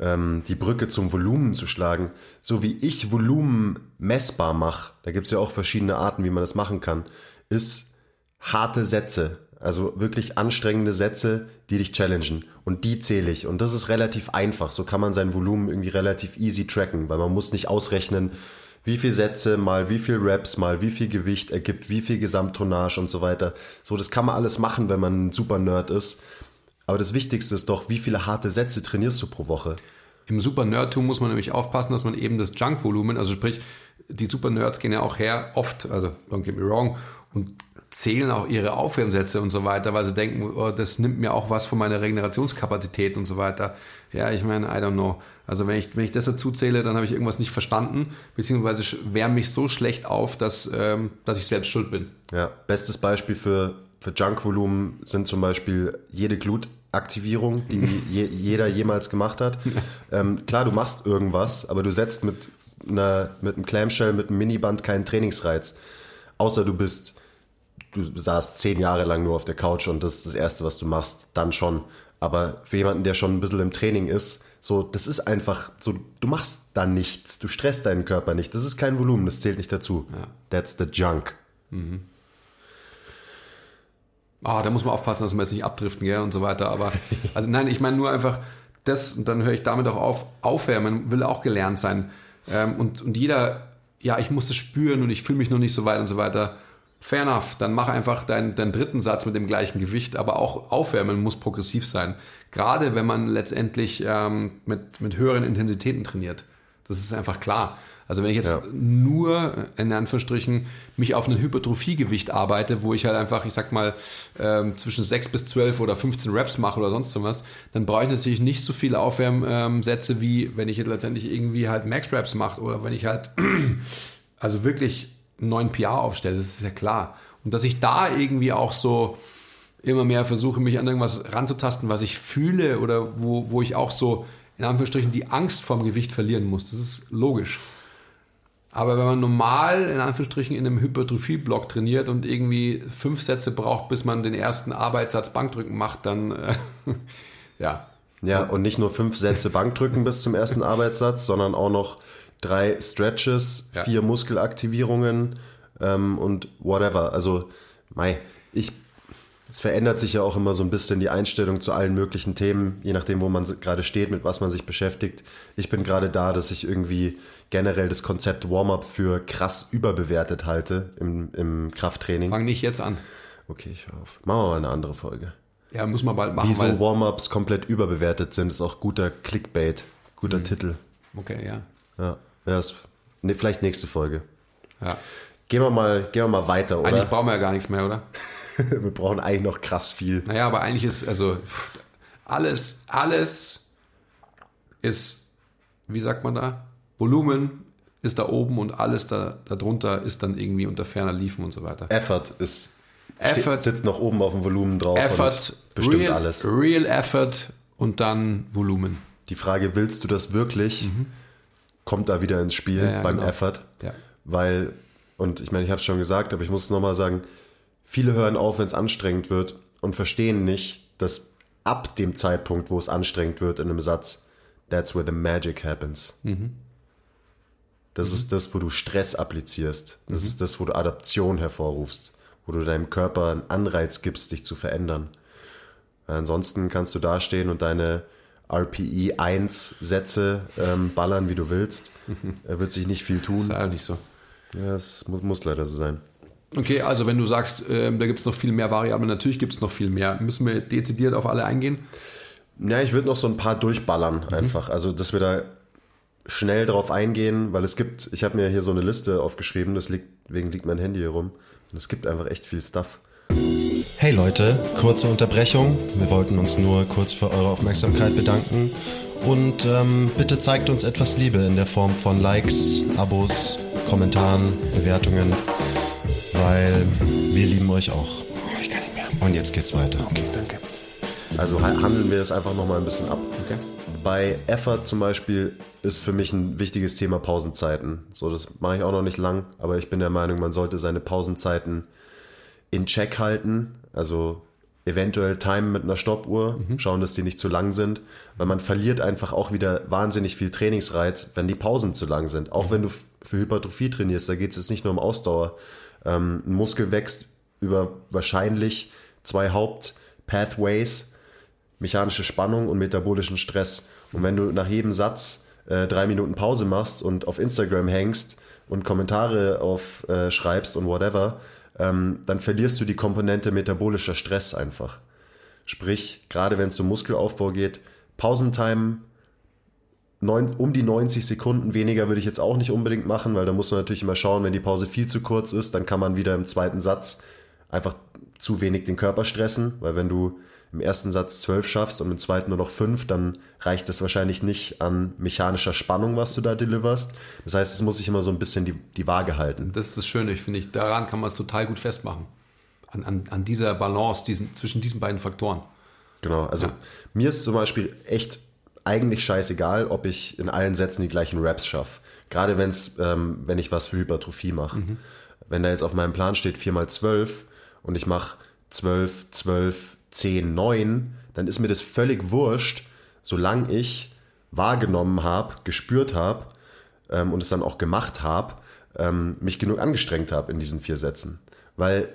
ähm, die Brücke zum Volumen zu schlagen. So wie ich Volumen messbar mache, da gibt es ja auch verschiedene Arten, wie man das machen kann, ist harte Sätze. Also wirklich anstrengende Sätze, die dich challengen. Und die zähle ich. Und das ist relativ einfach. So kann man sein Volumen irgendwie relativ easy tracken, weil man muss nicht ausrechnen, wie viel Sätze mal wie viel Reps mal wie viel Gewicht ergibt, wie viel Gesamttonnage und so weiter. So, das kann man alles machen, wenn man ein super Nerd ist. Aber das Wichtigste ist doch, wie viele harte Sätze trainierst du pro Woche? Im Super Nerdtum muss man nämlich aufpassen, dass man eben das Junk-Volumen, also sprich, die Super Nerds gehen ja auch her, oft, also don't get me wrong, und zählen auch ihre Aufwärmsätze und so weiter, weil sie denken, oh, das nimmt mir auch was von meiner Regenerationskapazität und so weiter. Ja, ich meine, I don't know. Also wenn ich, wenn ich das dazu zähle, dann habe ich irgendwas nicht verstanden, beziehungsweise wärme mich so schlecht auf, dass, ähm, dass ich selbst schuld bin. Ja, bestes Beispiel für, für Junk-Volumen sind zum Beispiel jede Glutaktivierung, die je, jeder jemals gemacht hat. Ähm, klar, du machst irgendwas, aber du setzt mit, einer, mit einem Clamshell, mit einem Miniband keinen Trainingsreiz. Außer du bist du saßt zehn Jahre lang nur auf der Couch und das ist das Erste, was du machst, dann schon. Aber für jemanden, der schon ein bisschen im Training ist, so, das ist einfach so, du machst da nichts, du stresst deinen Körper nicht. Das ist kein Volumen, das zählt nicht dazu. Ja. That's the junk. Mhm. Ah, da muss man aufpassen, dass wir jetzt nicht abdriften, gell, und so weiter. Aber, also nein, ich meine nur einfach das, und dann höre ich damit auch auf, aufwärmen will auch gelernt sein. Ähm, und, und jeder, ja, ich muss das spüren und ich fühle mich noch nicht so weit und so weiter. Fair enough, dann mach einfach deinen, deinen dritten Satz mit dem gleichen Gewicht, aber auch Aufwärmen muss progressiv sein. Gerade wenn man letztendlich ähm, mit, mit höheren Intensitäten trainiert. Das ist einfach klar. Also wenn ich jetzt ja. nur in Anführungsstrichen mich auf ein Hypertrophiegewicht arbeite, wo ich halt einfach, ich sag mal, ähm, zwischen 6 bis 12 oder 15 Reps mache oder sonst was, dann brauche ich natürlich nicht so viele Aufwärmsätze, wie wenn ich jetzt letztendlich irgendwie halt Max Reps mache oder wenn ich halt also wirklich einen neuen PR aufstelle, das ist ja klar. Und dass ich da irgendwie auch so immer mehr versuche, mich an irgendwas ranzutasten, was ich fühle oder wo, wo ich auch so in Anführungsstrichen die Angst vorm Gewicht verlieren muss. Das ist logisch. Aber wenn man normal in Anführungsstrichen in einem Hypertrophie-Block trainiert und irgendwie fünf Sätze braucht, bis man den ersten Arbeitssatz Bankdrücken macht, dann äh, ja. Ja, und nicht nur fünf Sätze Bankdrücken bis zum ersten Arbeitssatz, sondern auch noch drei Stretches, ja. vier Muskelaktivierungen ähm, und whatever. Also, mei, ich, es verändert sich ja auch immer so ein bisschen die Einstellung zu allen möglichen Themen, je nachdem, wo man gerade steht, mit was man sich beschäftigt. Ich bin gerade da, dass ich irgendwie generell das Konzept Warm-up für krass überbewertet halte im, im Krafttraining. Fang nicht jetzt an. Okay, ich höre auf. Machen wir mal eine andere Folge. Ja, muss man bald machen. Wieso Warm-ups komplett überbewertet sind, ist auch guter Clickbait, guter mhm. Titel. Okay, ja. Ja. Ja, ist, ne, vielleicht nächste Folge. Ja. Gehen wir mal, gehen wir mal weiter, oder? Eigentlich brauchen wir ja gar nichts mehr, oder? wir brauchen eigentlich noch krass viel. Naja, aber eigentlich ist, also alles, alles ist, wie sagt man da? Volumen ist da oben und alles da, darunter ist dann irgendwie unter ferner Liefen und so weiter. Effort ist Effort, sitzt noch oben auf dem Volumen drauf. Effort, bestimmt real, alles. Real Effort und dann Volumen. Die Frage, willst du das wirklich? Mhm kommt da wieder ins Spiel ja, ja, beim genau. Effort. Ja. Weil, und ich meine, ich habe es schon gesagt, aber ich muss es nochmal sagen, viele hören auf, wenn es anstrengend wird und verstehen nicht, dass ab dem Zeitpunkt, wo es anstrengend wird in einem Satz, that's where the magic happens. Das ist das, wo du Stress applizierst. Das ist das, wo du Adaption hervorrufst, wo du deinem Körper einen Anreiz gibst, dich zu verändern. Ansonsten kannst du dastehen und deine RPE 1 Sätze ähm, ballern, wie du willst. Er wird sich nicht viel tun. Ist ja nicht so. Ja, es muss, muss leider so sein. Okay, also wenn du sagst, ähm, da gibt es noch viel mehr Variablen, natürlich gibt es noch viel mehr. Müssen wir dezidiert auf alle eingehen? Ja, ich würde noch so ein paar durchballern einfach. Also, dass wir da schnell drauf eingehen, weil es gibt, ich habe mir hier so eine Liste aufgeschrieben, deswegen liegt mein Handy hier rum. Und es gibt einfach echt viel Stuff. Hey Leute, kurze Unterbrechung. Wir wollten uns nur kurz für eure Aufmerksamkeit bedanken. Und ähm, bitte zeigt uns etwas Liebe in der Form von Likes, Abos, Kommentaren, Bewertungen, weil wir lieben euch auch. Ich kann nicht mehr. Und jetzt geht's weiter. Okay, danke. Also ha- handeln wir es einfach nochmal ein bisschen ab. Okay. Bei Effort zum Beispiel ist für mich ein wichtiges Thema Pausenzeiten. So, das mache ich auch noch nicht lang, aber ich bin der Meinung, man sollte seine Pausenzeiten in Check halten. Also eventuell timen mit einer Stoppuhr, schauen, dass die nicht zu lang sind, weil man verliert einfach auch wieder wahnsinnig viel Trainingsreiz, wenn die Pausen zu lang sind. Auch wenn du für Hypertrophie trainierst, da geht es jetzt nicht nur um Ausdauer. Ähm, ein Muskel wächst über wahrscheinlich zwei Hauptpathways, mechanische Spannung und metabolischen Stress. Und wenn du nach jedem Satz äh, drei Minuten Pause machst und auf Instagram hängst und Kommentare auf äh, schreibst und whatever, ähm, dann verlierst du die Komponente metabolischer Stress einfach. Sprich, gerade wenn es um Muskelaufbau geht, Pausentime neun, um die 90 Sekunden weniger würde ich jetzt auch nicht unbedingt machen, weil da muss man natürlich immer schauen, wenn die Pause viel zu kurz ist, dann kann man wieder im zweiten Satz einfach zu wenig den Körper stressen, weil wenn du im ersten Satz zwölf schaffst und im zweiten nur noch fünf, dann reicht das wahrscheinlich nicht an mechanischer Spannung, was du da deliverst. Das heißt, es muss sich immer so ein bisschen die, die Waage halten. Das ist das Schöne, ich finde, ich, daran kann man es total gut festmachen. An, an, an dieser Balance diesen, zwischen diesen beiden Faktoren. Genau, also Ja. mir ist zum Beispiel echt eigentlich scheißegal, ob ich in allen Sätzen die gleichen Raps schaffe. Gerade wenn's, ähm, wenn ich was für Hypertrophie mache. Wenn da jetzt auf meinem Plan steht 4x12 und ich mache 12, 12, 10, 9, dann ist mir das völlig wurscht, solange ich wahrgenommen habe, gespürt habe ähm, und es dann auch gemacht habe, ähm, mich genug angestrengt habe in diesen vier Sätzen. Weil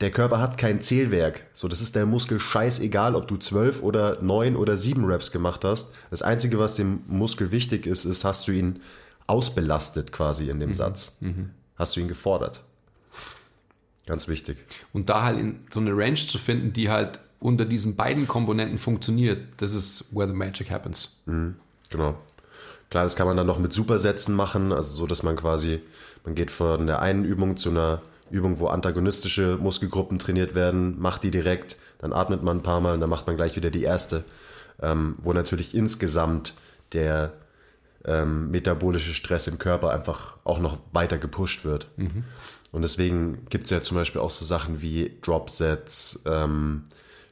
der Körper hat kein Zählwerk. So, das ist der Muskel scheißegal, ob du zwölf oder neun oder sieben Reps gemacht hast. Das Einzige, was dem Muskel wichtig ist, ist, hast du ihn ausbelastet quasi in dem Satz. Hast du ihn gefordert. Ganz wichtig. Und da halt in so eine Range zu finden, die halt unter diesen beiden Komponenten funktioniert, das ist where the magic happens. Genau. Klar, das kann man dann noch mit Supersätzen machen, also so, dass man quasi, man geht von der einen Übung zu einer Übung, wo antagonistische Muskelgruppen trainiert werden, macht die direkt, dann atmet man ein paar Mal und dann macht man gleich wieder die erste, ähm, wo natürlich insgesamt der ähm, metabolische Stress im Körper einfach auch noch weiter gepusht wird. Und deswegen gibt es ja zum Beispiel auch so Sachen wie Drop-Sets, ähm,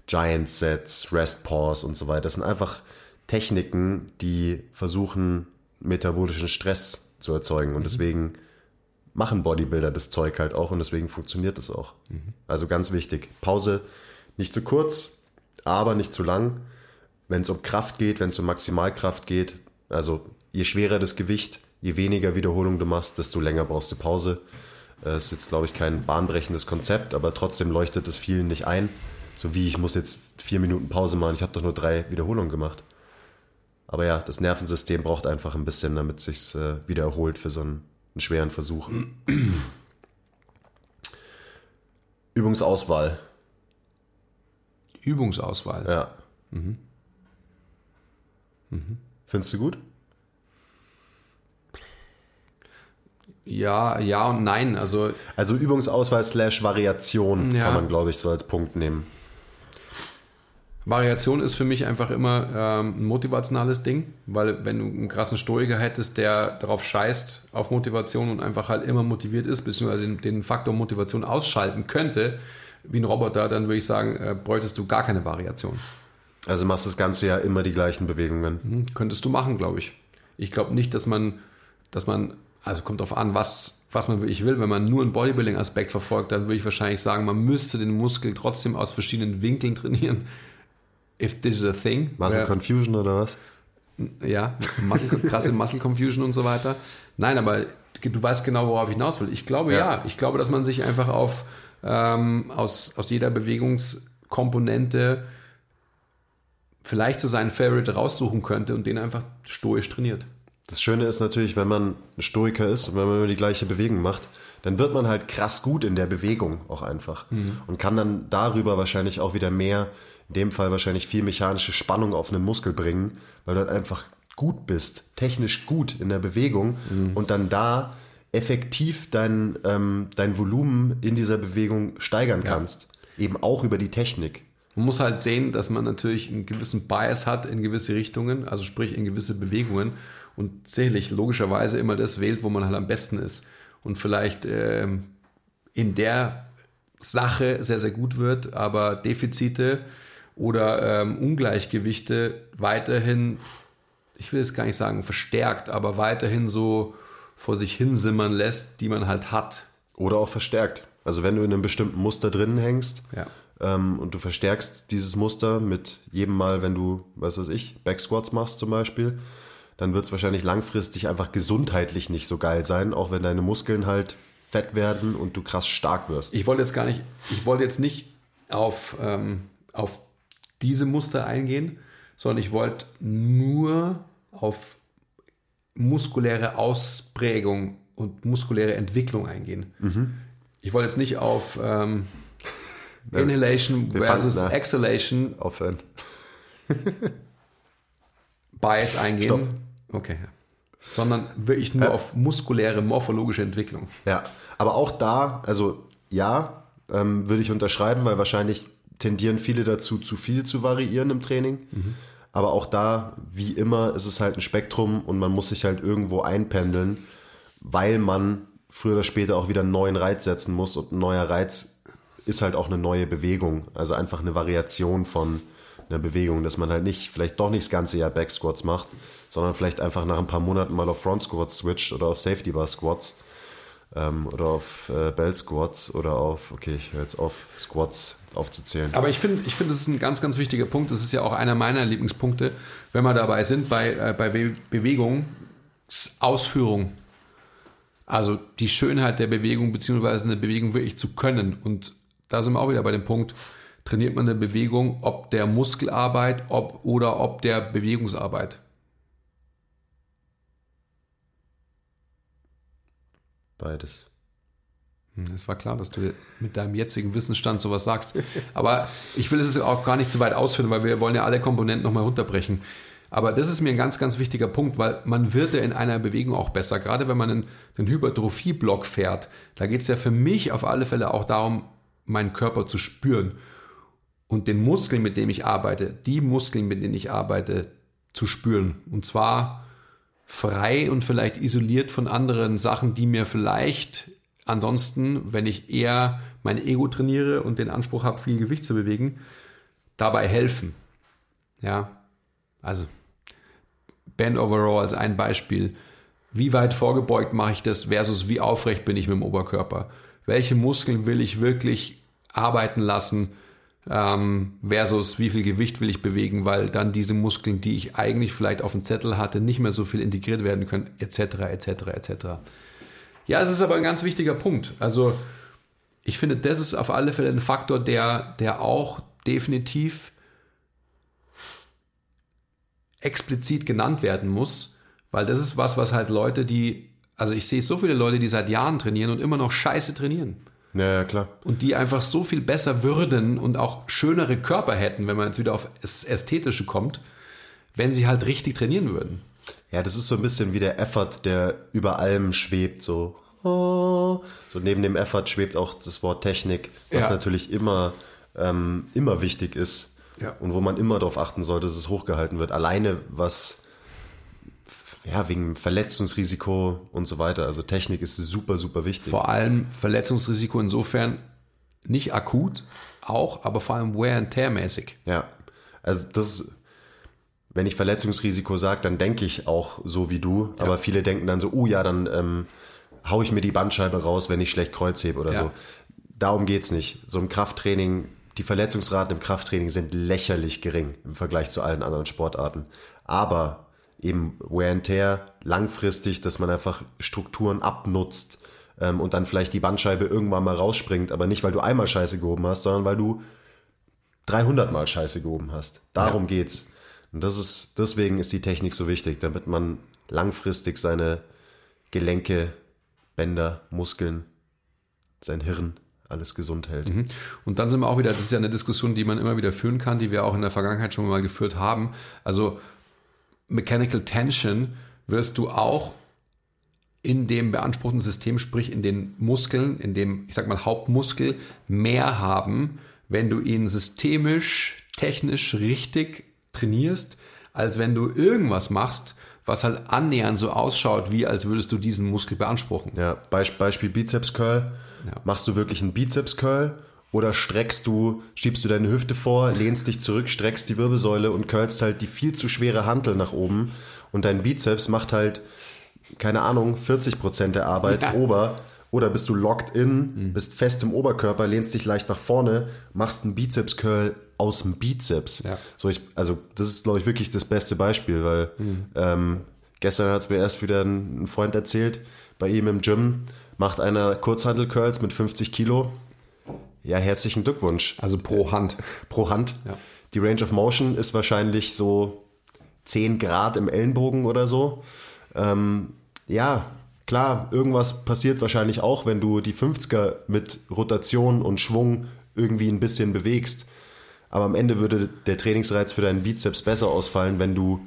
Giant-Sets, Rest-Pause und so weiter. Das sind einfach Techniken, die versuchen, metabolischen Stress zu erzeugen. Und deswegen machen Bodybuilder das Zeug halt auch und deswegen funktioniert es auch. Also ganz wichtig. Pause nicht zu kurz, aber nicht zu lang. Wenn es um Kraft geht, wenn es um Maximalkraft geht, also je schwerer das Gewicht, je weniger Wiederholung du machst, desto länger brauchst du Pause. Das ist jetzt, glaube ich, kein bahnbrechendes Konzept, aber trotzdem leuchtet es vielen nicht ein. So wie ich muss jetzt vier Minuten Pause machen, ich habe doch nur drei Wiederholungen gemacht. Aber ja, das Nervensystem braucht einfach ein bisschen, damit es sich äh, wieder erholt für so einen, einen schweren Versuch. Übungsauswahl. Übungsauswahl. Ja. Findest du gut? Ja, ja und nein. Also Also Übungsauswahl slash Variation Ja. kann man, glaube ich, so als Punkt nehmen. Variation ist für mich einfach immer ähm, ein motivationales Ding, weil wenn du einen krassen Stoiker hättest, der darauf scheißt, auf Motivation und einfach halt immer motiviert ist, beziehungsweise den, den Faktor Motivation ausschalten könnte, wie ein Roboter, dann würde ich sagen, äh, bräuchtest du gar keine Variation. Also machst das Ganze ja immer die gleichen Bewegungen. Hm, Könntest du machen, glaube ich. Ich glaube nicht, dass man, dass man, also kommt darauf an, was, was man wirklich will. Wenn man nur einen Bodybuilding-Aspekt verfolgt, dann würde ich wahrscheinlich sagen, man müsste den Muskel trotzdem aus verschiedenen Winkeln trainieren. if this is a thing. Muscle Confusion oder was? Ja, Muscle, krasse Muscle Confusion und so weiter. Nein, aber du weißt genau, worauf ich hinaus will. Ich glaube ja. Ja. Ich glaube, dass man sich einfach auf ähm, aus, aus jeder Bewegungskomponente vielleicht so seinen Favorite raussuchen könnte und den einfach stoisch trainiert. Das Schöne ist natürlich, wenn man ein Stoiker ist und wenn man immer die gleiche Bewegung macht, dann wird man halt krass gut in der Bewegung auch einfach und kann dann darüber wahrscheinlich auch wieder mehr, in dem Fall wahrscheinlich viel mechanische Spannung auf einen Muskel bringen, weil du dann einfach gut bist, technisch gut in der Bewegung und dann da effektiv dein, ähm, dein Volumen in dieser Bewegung steigern kannst. Eben auch über die Technik. Man muss halt sehen, dass man natürlich einen gewissen Bias hat in gewisse Richtungen, also sprich in gewisse Bewegungen und sicherlich logischerweise immer das wählt, wo man halt am besten ist und vielleicht ähm, in der Sache sehr, sehr gut wird, aber Defizite oder ähm, Ungleichgewichte weiterhin, ich will es gar nicht sagen verstärkt, aber weiterhin so vor sich hinsimmern lässt, die man halt hat. Oder auch verstärkt. Also wenn du in einem bestimmten Muster drinnen hängst Ja. ähm, und du verstärkst dieses Muster mit jedem Mal, wenn du, was weiß ich, Backsquats machst zum Beispiel, dann wird es wahrscheinlich langfristig einfach gesundheitlich nicht so geil sein, auch wenn deine Muskeln halt fett werden und du krass stark wirst. Ich wollte jetzt gar nicht, ich wollte jetzt nicht auf, ähm, auf diese Muster eingehen, sondern ich wollte nur auf muskuläre Ausprägung und muskuläre Entwicklung eingehen. Ich wollte jetzt nicht auf ähm, Inhalation wir versus fanden. Exhalation Aufhören. Bias eingehen. Stopp. Okay. Sondern wirklich nur auf muskuläre, morphologische Entwicklung. Ja, aber auch da, also ja, ähm, würde ich unterschreiben, weil wahrscheinlich tendieren viele dazu, zu viel zu variieren im Training. Aber auch da, wie immer, ist es halt ein Spektrum und man muss sich halt irgendwo einpendeln, weil man früher oder später auch wieder einen neuen Reiz setzen muss und ein neuer Reiz ist halt auch eine neue Bewegung. Also einfach eine Variation von einer Bewegung, dass man halt nicht, vielleicht doch nicht das ganze Jahr Back Squats macht, sondern vielleicht einfach nach ein paar Monaten mal auf Front Squats switcht oder auf Safety Bar Squats ähm, oder auf äh, Bell Squats oder auf, okay, ich höre jetzt auf, Squats aufzuzählen. Aber ich finde, ich finde, das ist ein ganz, ganz wichtiger Punkt. Das ist ja auch einer meiner Lieblingspunkte, wenn wir dabei sind, bei, äh, bei Be Bewegungsausführung. Also die Schönheit der Bewegung, beziehungsweise eine Bewegung wirklich zu können. Und da sind wir auch wieder bei dem Punkt, trainiert man eine Bewegung, ob der Muskelarbeit ob, oder ob der Bewegungsarbeit. Beides. Hm, Es war klar, dass du mit deinem jetzigen Wissensstand sowas sagst. Aber ich will es auch gar nicht zu weit ausführen, weil wir wollen ja alle Komponenten nochmal runterbrechen. Aber das ist mir ein ganz, ganz wichtiger Punkt, weil man wird ja in einer Bewegung auch besser. Gerade wenn man einen, einen Hypertrophie-Block fährt, da geht es ja für mich auf alle Fälle auch darum, meinen Körper zu spüren und den Muskeln, mit dem ich arbeite, die Muskeln, mit denen ich arbeite, zu spüren. Und zwar frei und vielleicht isoliert von anderen Sachen, die mir vielleicht ansonsten, wenn ich eher mein Ego trainiere und den Anspruch habe, viel Gewicht zu bewegen, dabei helfen. Ja, also Band Overall als ein Beispiel. Wie weit vorgebeugt mache ich das versus wie aufrecht bin ich mit dem Oberkörper? Welche Muskeln will ich wirklich arbeiten lassen ähm, versus wie viel Gewicht will ich bewegen, weil dann diese Muskeln, die ich eigentlich vielleicht auf dem Zettel hatte, nicht mehr so viel integriert werden können, etc., etc., etc. Ja, es ist aber ein ganz wichtiger Punkt. Also ich finde, das ist auf alle Fälle ein Faktor, der, der auch definitiv explizit genannt werden muss, weil das ist was, was halt Leute, die, also ich sehe so viele Leute, die seit Jahren trainieren und immer noch scheiße trainieren. Ja, ja, klar. Und die einfach so viel besser würden und auch schönere Körper hätten, wenn man jetzt wieder auf das Ästhetische kommt, wenn sie halt richtig trainieren würden. Ja, das ist so ein bisschen wie der Effort, der über allem schwebt, so. oh. So neben dem Effort schwebt auch das Wort Technik, was Ja. natürlich immer, ähm, immer wichtig ist Ja. und wo man immer darauf achten sollte, dass es hochgehalten wird. Alleine was, ja, wegen Verletzungsrisiko und so weiter. Also Technik ist super, super wichtig. Vor allem Verletzungsrisiko insofern nicht akut, auch, aber vor allem Wear and Tear mäßig. Ja, also das ist, wenn ich Verletzungsrisiko sage, dann denke ich auch so wie du, aber viele denken dann so, oh ja, dann ähm, hau ich mir die Bandscheibe raus, wenn ich schlecht Kreuz hebe oder Ja. so. Darum geht's nicht. So im Krafttraining, die Verletzungsraten im Krafttraining sind lächerlich gering im Vergleich zu allen anderen Sportarten. Aber eben Wear and Tear langfristig, dass man einfach Strukturen abnutzt ähm, und dann vielleicht die Bandscheibe irgendwann mal rausspringt, aber nicht, weil du einmal Scheiße gehoben hast, sondern weil du 300 Mal Scheiße gehoben hast. Darum ja. geht's. Und das ist, deswegen ist die Technik so wichtig, damit man langfristig seine Gelenke, Bänder, Muskeln, sein Hirn alles gesund hält. Mhm. Und dann sind wir auch wieder, das ist ja eine Diskussion, die man immer wieder führen kann, die wir auch in der Vergangenheit schon mal geführt haben. Also Mechanical Tension wirst du auch in dem beanspruchten System, sprich in den Muskeln, in dem, ich sag mal, Hauptmuskel, mehr haben, wenn du ihn systemisch, technisch richtig trainierst, als wenn du irgendwas machst, was halt annähernd so ausschaut, wie als würdest du diesen Muskel beanspruchen. Ja, Beispiel Bizeps Curl. Ja. Machst du wirklich einen Bizeps Curl oder streckst du, schiebst du deine Hüfte vor, lehnst dich zurück, streckst die Wirbelsäule und curlst halt die viel zu schwere Hantel nach oben und dein Bizeps macht halt, keine Ahnung, 40 Prozent der Arbeit ja. ober oder bist du locked in, mhm. bist fest im Oberkörper, lehnst dich leicht nach vorne, machst einen Bizeps Curl aus dem Bizeps. Ja. So ich, also das ist, glaube ich, wirklich das beste Beispiel, weil mhm. ähm, gestern hat es mir erst wieder ein, ein Freund erzählt, bei ihm im Gym macht einer Kurzhandel-Curls mit 50 Kilo. Ja, herzlichen Glückwunsch. Also pro Hand. Pro Hand. Ja. Die Range of Motion ist wahrscheinlich so 10 Grad im Ellenbogen oder so. Ähm, ja, klar, irgendwas passiert wahrscheinlich auch, wenn du die 50er mit Rotation und Schwung irgendwie ein bisschen bewegst. Aber am Ende würde der Trainingsreiz für deinen Bizeps besser ausfallen, wenn du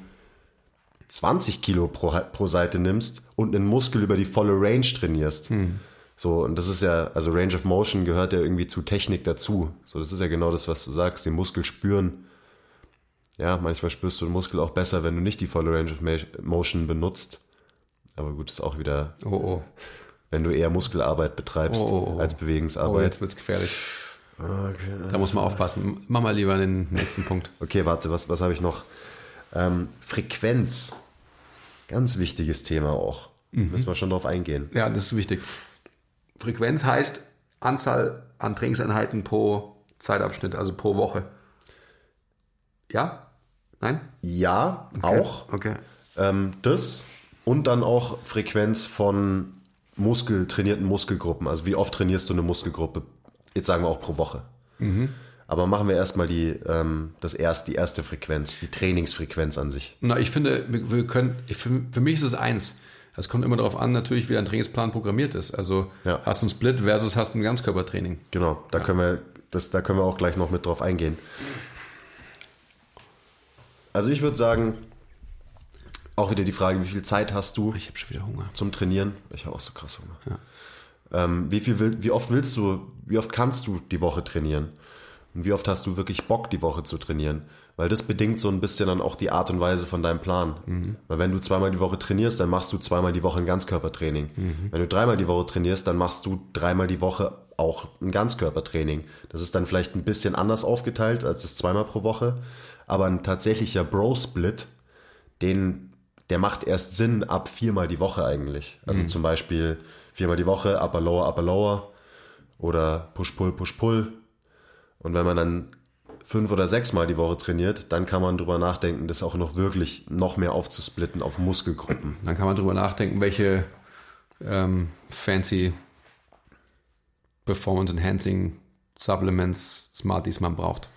20 Kilo pro, pro Seite nimmst und einen Muskel über die volle Range trainierst. Hm. So, und das ist ja, also Range of Motion gehört ja irgendwie zu Technik dazu. So, das ist ja genau das, was du sagst, den Muskel spüren. Ja, manchmal spürst du den Muskel auch besser, wenn du nicht die volle Range of Motion benutzt. Aber gut, ist auch wieder, oh, oh. wenn du eher Muskelarbeit betreibst oh, oh, oh. als Bewegungsarbeit. Oh, jetzt wird's gefährlich. Okay, da muss man aufpassen. Mach mal lieber den nächsten Punkt. Okay, warte, was, was habe ich noch? Ähm, Frequenz. Ganz wichtiges Thema auch. Mhm. Müssen wir schon drauf eingehen. Ja, das ist wichtig. Frequenz heißt Anzahl an Trainingseinheiten pro Zeitabschnitt, also pro Woche. Ja? Nein? Ja, okay. auch. Okay. Ähm, das und dann auch Frequenz von Muskel, trainierten Muskelgruppen. Also wie oft trainierst du eine Muskelgruppe Jetzt sagen wir auch pro Woche. Mhm. Aber machen wir erstmal die, ähm, das erst, die erste Frequenz, die Trainingsfrequenz an sich. Na, ich finde, wir können, für, für mich ist es eins. Es kommt immer darauf an, natürlich, wie dein Trainingsplan programmiert ist. Also ja. hast du einen Split versus hast du ein Ganzkörpertraining. Genau, da ja. können wir, das, da können wir auch gleich noch mit drauf eingehen. Also ich würde sagen, auch wieder die Frage, wie viel Zeit hast du? Ich habe schon wieder Hunger. Zum Trainieren. Ich habe auch so krass Hunger. Ja. Ähm, wie, viel wie oft willst du, wie oft kannst du die Woche trainieren? Und wie oft hast du wirklich Bock, die Woche zu trainieren? Weil das bedingt so ein bisschen dann auch die Art und Weise von deinem Plan. Mhm. Weil wenn du zweimal die Woche trainierst, dann machst du zweimal die Woche ein Ganzkörpertraining. Mhm. Wenn du dreimal die Woche trainierst, dann machst du dreimal die Woche auch ein Ganzkörpertraining. Das ist dann vielleicht ein bisschen anders aufgeteilt als das zweimal pro Woche. Aber ein tatsächlicher Bro-Split, den, der macht erst Sinn ab viermal die Woche eigentlich. Also mhm. zum Beispiel viermal die Woche, Upper Lower, Upper Lower oder Push Pull, Push Pull. Und wenn man dann fünf oder sechsmal die Woche trainiert, dann kann man drüber nachdenken, das auch noch wirklich noch mehr aufzusplitten auf Muskelgruppen. Dann kann man drüber nachdenken, welche ähm, fancy Performance Enhancing Supplements, Smarties man braucht.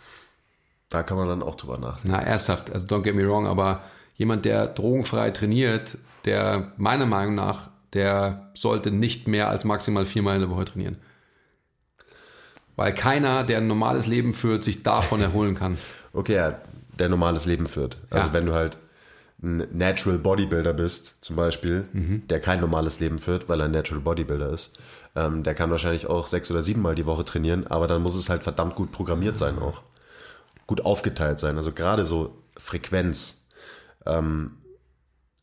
Da kann man dann auch drüber nachdenken. Na, ernsthaft, also don't get me wrong, aber jemand, der drogenfrei trainiert, der meiner Meinung nach der sollte nicht mehr als maximal viermal in der Woche trainieren. Weil keiner, der ein normales Leben führt, sich davon erholen kann. Okay, ja, der normales Leben führt. Also ja. wenn du halt ein Natural Bodybuilder bist, zum Beispiel, mhm. der kein normales Leben führt, weil er ein Natural Bodybuilder ist, ähm, der kann wahrscheinlich auch sechs oder sieben Mal die Woche trainieren, aber dann muss es halt verdammt gut programmiert sein auch. Gut aufgeteilt sein. Also gerade so Frequenz. Ähm,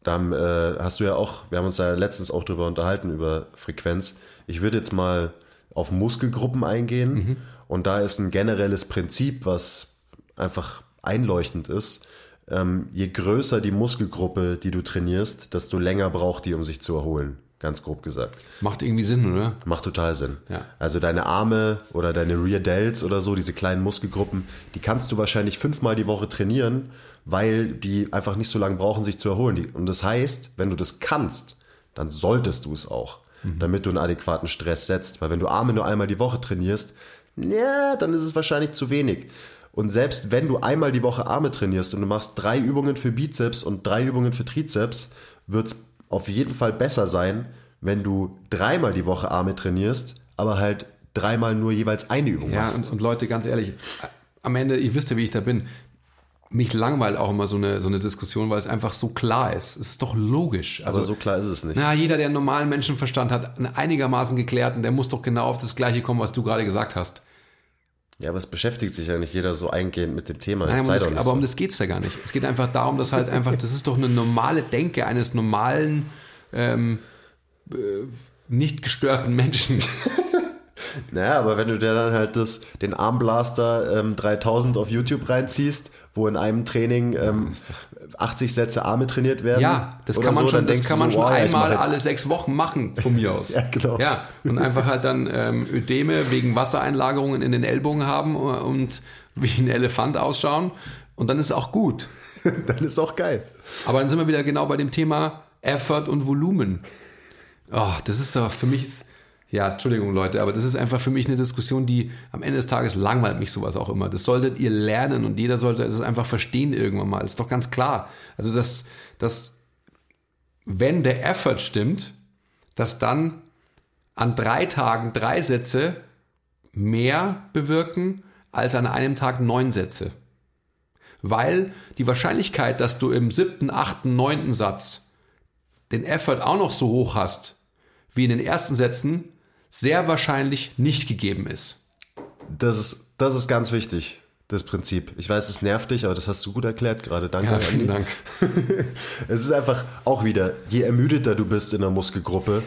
da haben, äh, hast du ja auch, wir haben uns da letztens auch drüber unterhalten, über Frequenz. Ich würde jetzt mal auf Muskelgruppen eingehen mhm. und da ist ein generelles Prinzip, was einfach einleuchtend ist. Ähm, je größer die Muskelgruppe, die du trainierst, desto länger braucht die, um sich zu erholen. ganz grob gesagt. Macht irgendwie Sinn, oder? Macht total Sinn. Ja. Also deine Arme oder deine Rear Delts oder so, diese kleinen Muskelgruppen, die kannst du wahrscheinlich fünfmal die Woche trainieren, weil die einfach nicht so lange brauchen, sich zu erholen. Und das heißt, wenn du das kannst, dann solltest du es auch, damit du einen adäquaten Stress setzt. Weil wenn du Arme nur einmal die Woche trainierst, ja, dann ist es wahrscheinlich zu wenig. Und selbst wenn du einmal die Woche Arme trainierst und du machst drei Übungen für Bizeps und drei Übungen für Trizeps, wird es auf jeden Fall besser sein, wenn du dreimal die Woche Arme trainierst, aber halt dreimal nur jeweils eine Übung Ja, machst. und, und Leute, ganz ehrlich, am Ende, ihr wisst ja, wie ich da bin. Mich langweilt auch immer so eine, so eine Diskussion, weil es einfach so klar ist. Es ist doch logisch. Also, aber so klar ist es nicht. na, jeder, der einen normalen Menschenverstand hat, einen einigermaßen geklärt, und der muss doch genau auf das Gleiche kommen, was du gerade gesagt hast. Ja, aber es beschäftigt sich ja nicht jeder so eingehend mit dem Thema. Nein, um Sei das, aber um so. das geht es da gar nicht. Es geht einfach darum, dass halt einfach, das ist doch eine normale Denke eines normalen, ähm, äh, nicht gestörten Menschen. Naja, aber wenn du dir dann halt das, den Armblaster ähm, 3000 auf YouTube reinziehst, wo in einem Training ähm, 80 Sätze Arme trainiert werden. Ja, das kann man so, schon, das kann man so, schon mach einmal alle sechs Wochen machen, von mir aus. Ja, genau. Ja, und einfach halt dann ähm, Ödeme wegen Wassereinlagerungen in den Ellbogen haben und wie ein Elefant ausschauen. Und dann ist es auch gut. Dann ist auch geil. Aber dann sind wir wieder genau bei dem Thema Effort und Volumen. Oh, das ist doch für mich, ist, ja, Entschuldigung Leute, aber das ist einfach für mich eine Diskussion, die am Ende des Tages langweilt mich sowas auch immer. Das solltet ihr lernen und jeder sollte es einfach verstehen irgendwann mal. Ist doch ganz klar. Also, dass, dass wenn der Effort stimmt, dass dann an drei Tagen drei Sätze mehr bewirken als an einem Tag neun Sätze weil die Wahrscheinlichkeit, dass du im siebten, achten, neunten Satz den Effort auch noch so hoch hast wie in den ersten Sätzen, sehr wahrscheinlich nicht gegeben ist. Das ist, das ist ganz wichtig, das Prinzip. Ich weiß, es nervt dich, aber das hast du gut erklärt gerade. Danke. Ja, vielen Dank. Es ist einfach auch wieder, je ermüdeter du bist in der Muskelgruppe,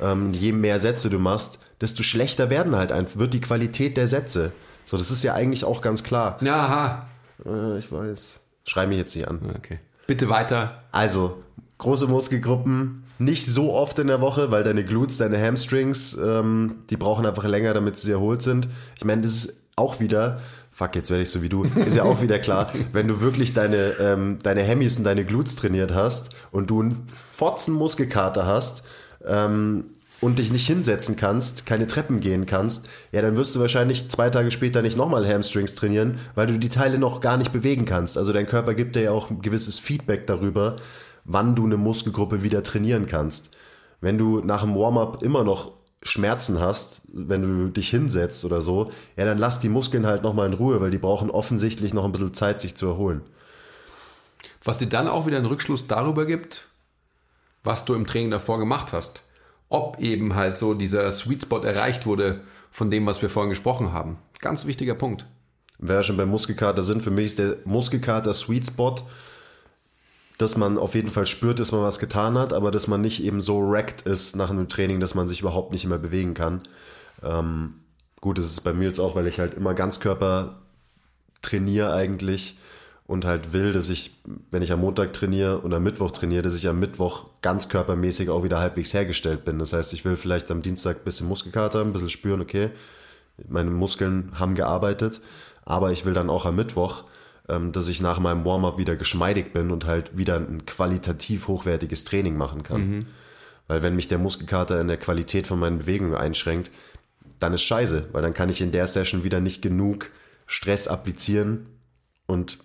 ähm, je mehr Sätze du machst, desto schlechter werden halt einfach, wird die Qualität der Sätze. So, das ist ja eigentlich auch ganz klar. Ja, aha. Äh, ich weiß. Schrei mich jetzt nicht an. Okay. Bitte weiter. Also, große Muskelgruppen, nicht so oft in der Woche, weil deine Glutes, deine Hamstrings, ähm, die brauchen einfach länger, damit sie erholt sind. Ich meine, das ist auch wieder, fuck, jetzt werde ich so wie du, ist ja auch wieder klar, wenn du wirklich deine, ähm, deine Hemmis und deine Glutes trainiert hast und du einen fotzen Muskelkater hast, ähm, und dich nicht hinsetzen kannst, keine Treppen gehen kannst, ja, dann wirst du wahrscheinlich zwei Tage später nicht nochmal Hamstrings trainieren, weil du die Teile noch gar nicht bewegen kannst. Also dein Körper gibt dir ja auch ein gewisses Feedback darüber, wann du eine Muskelgruppe wieder trainieren kannst. Wenn du nach dem Warm-up immer noch Schmerzen hast, wenn du dich hinsetzt oder so, ja, dann lass die Muskeln halt nochmal in Ruhe, weil die brauchen offensichtlich noch ein bisschen Zeit, sich zu erholen. Was dir dann auch wieder einen Rückschluss darüber gibt, was du im Training davor gemacht hast. Ob eben halt so dieser Sweet Spot erreicht wurde von dem, was wir vorhin gesprochen haben. Ganz wichtiger Punkt. Wer schon beim Muskelkater sind, für mich ist der Muskelkater Sweet Spot, dass man auf jeden Fall spürt, dass man was getan hat, aber dass man nicht eben so wrecked ist nach einem Training, dass man sich überhaupt nicht mehr bewegen kann. Ähm, gut, das ist bei mir jetzt auch, weil ich halt immer Ganzkörper trainiere eigentlich und halt will, dass ich, wenn ich am Montag trainiere und am Mittwoch trainiere, dass ich am Mittwoch ganzkörpermäßig auch wieder halbwegs hergestellt bin. Das heißt, ich will vielleicht am Dienstag ein bisschen Muskelkater, ein bisschen spüren, okay, meine Muskeln haben gearbeitet, aber ich will dann auch am Mittwoch, ähm, dass ich nach meinem Warm-up wieder geschmeidig bin und halt wieder ein qualitativ hochwertiges Training machen kann. Weil wenn mich der Muskelkater in der Qualität von meinen Bewegungen einschränkt, dann ist scheiße, weil dann kann ich in der Session wieder nicht genug Stress applizieren und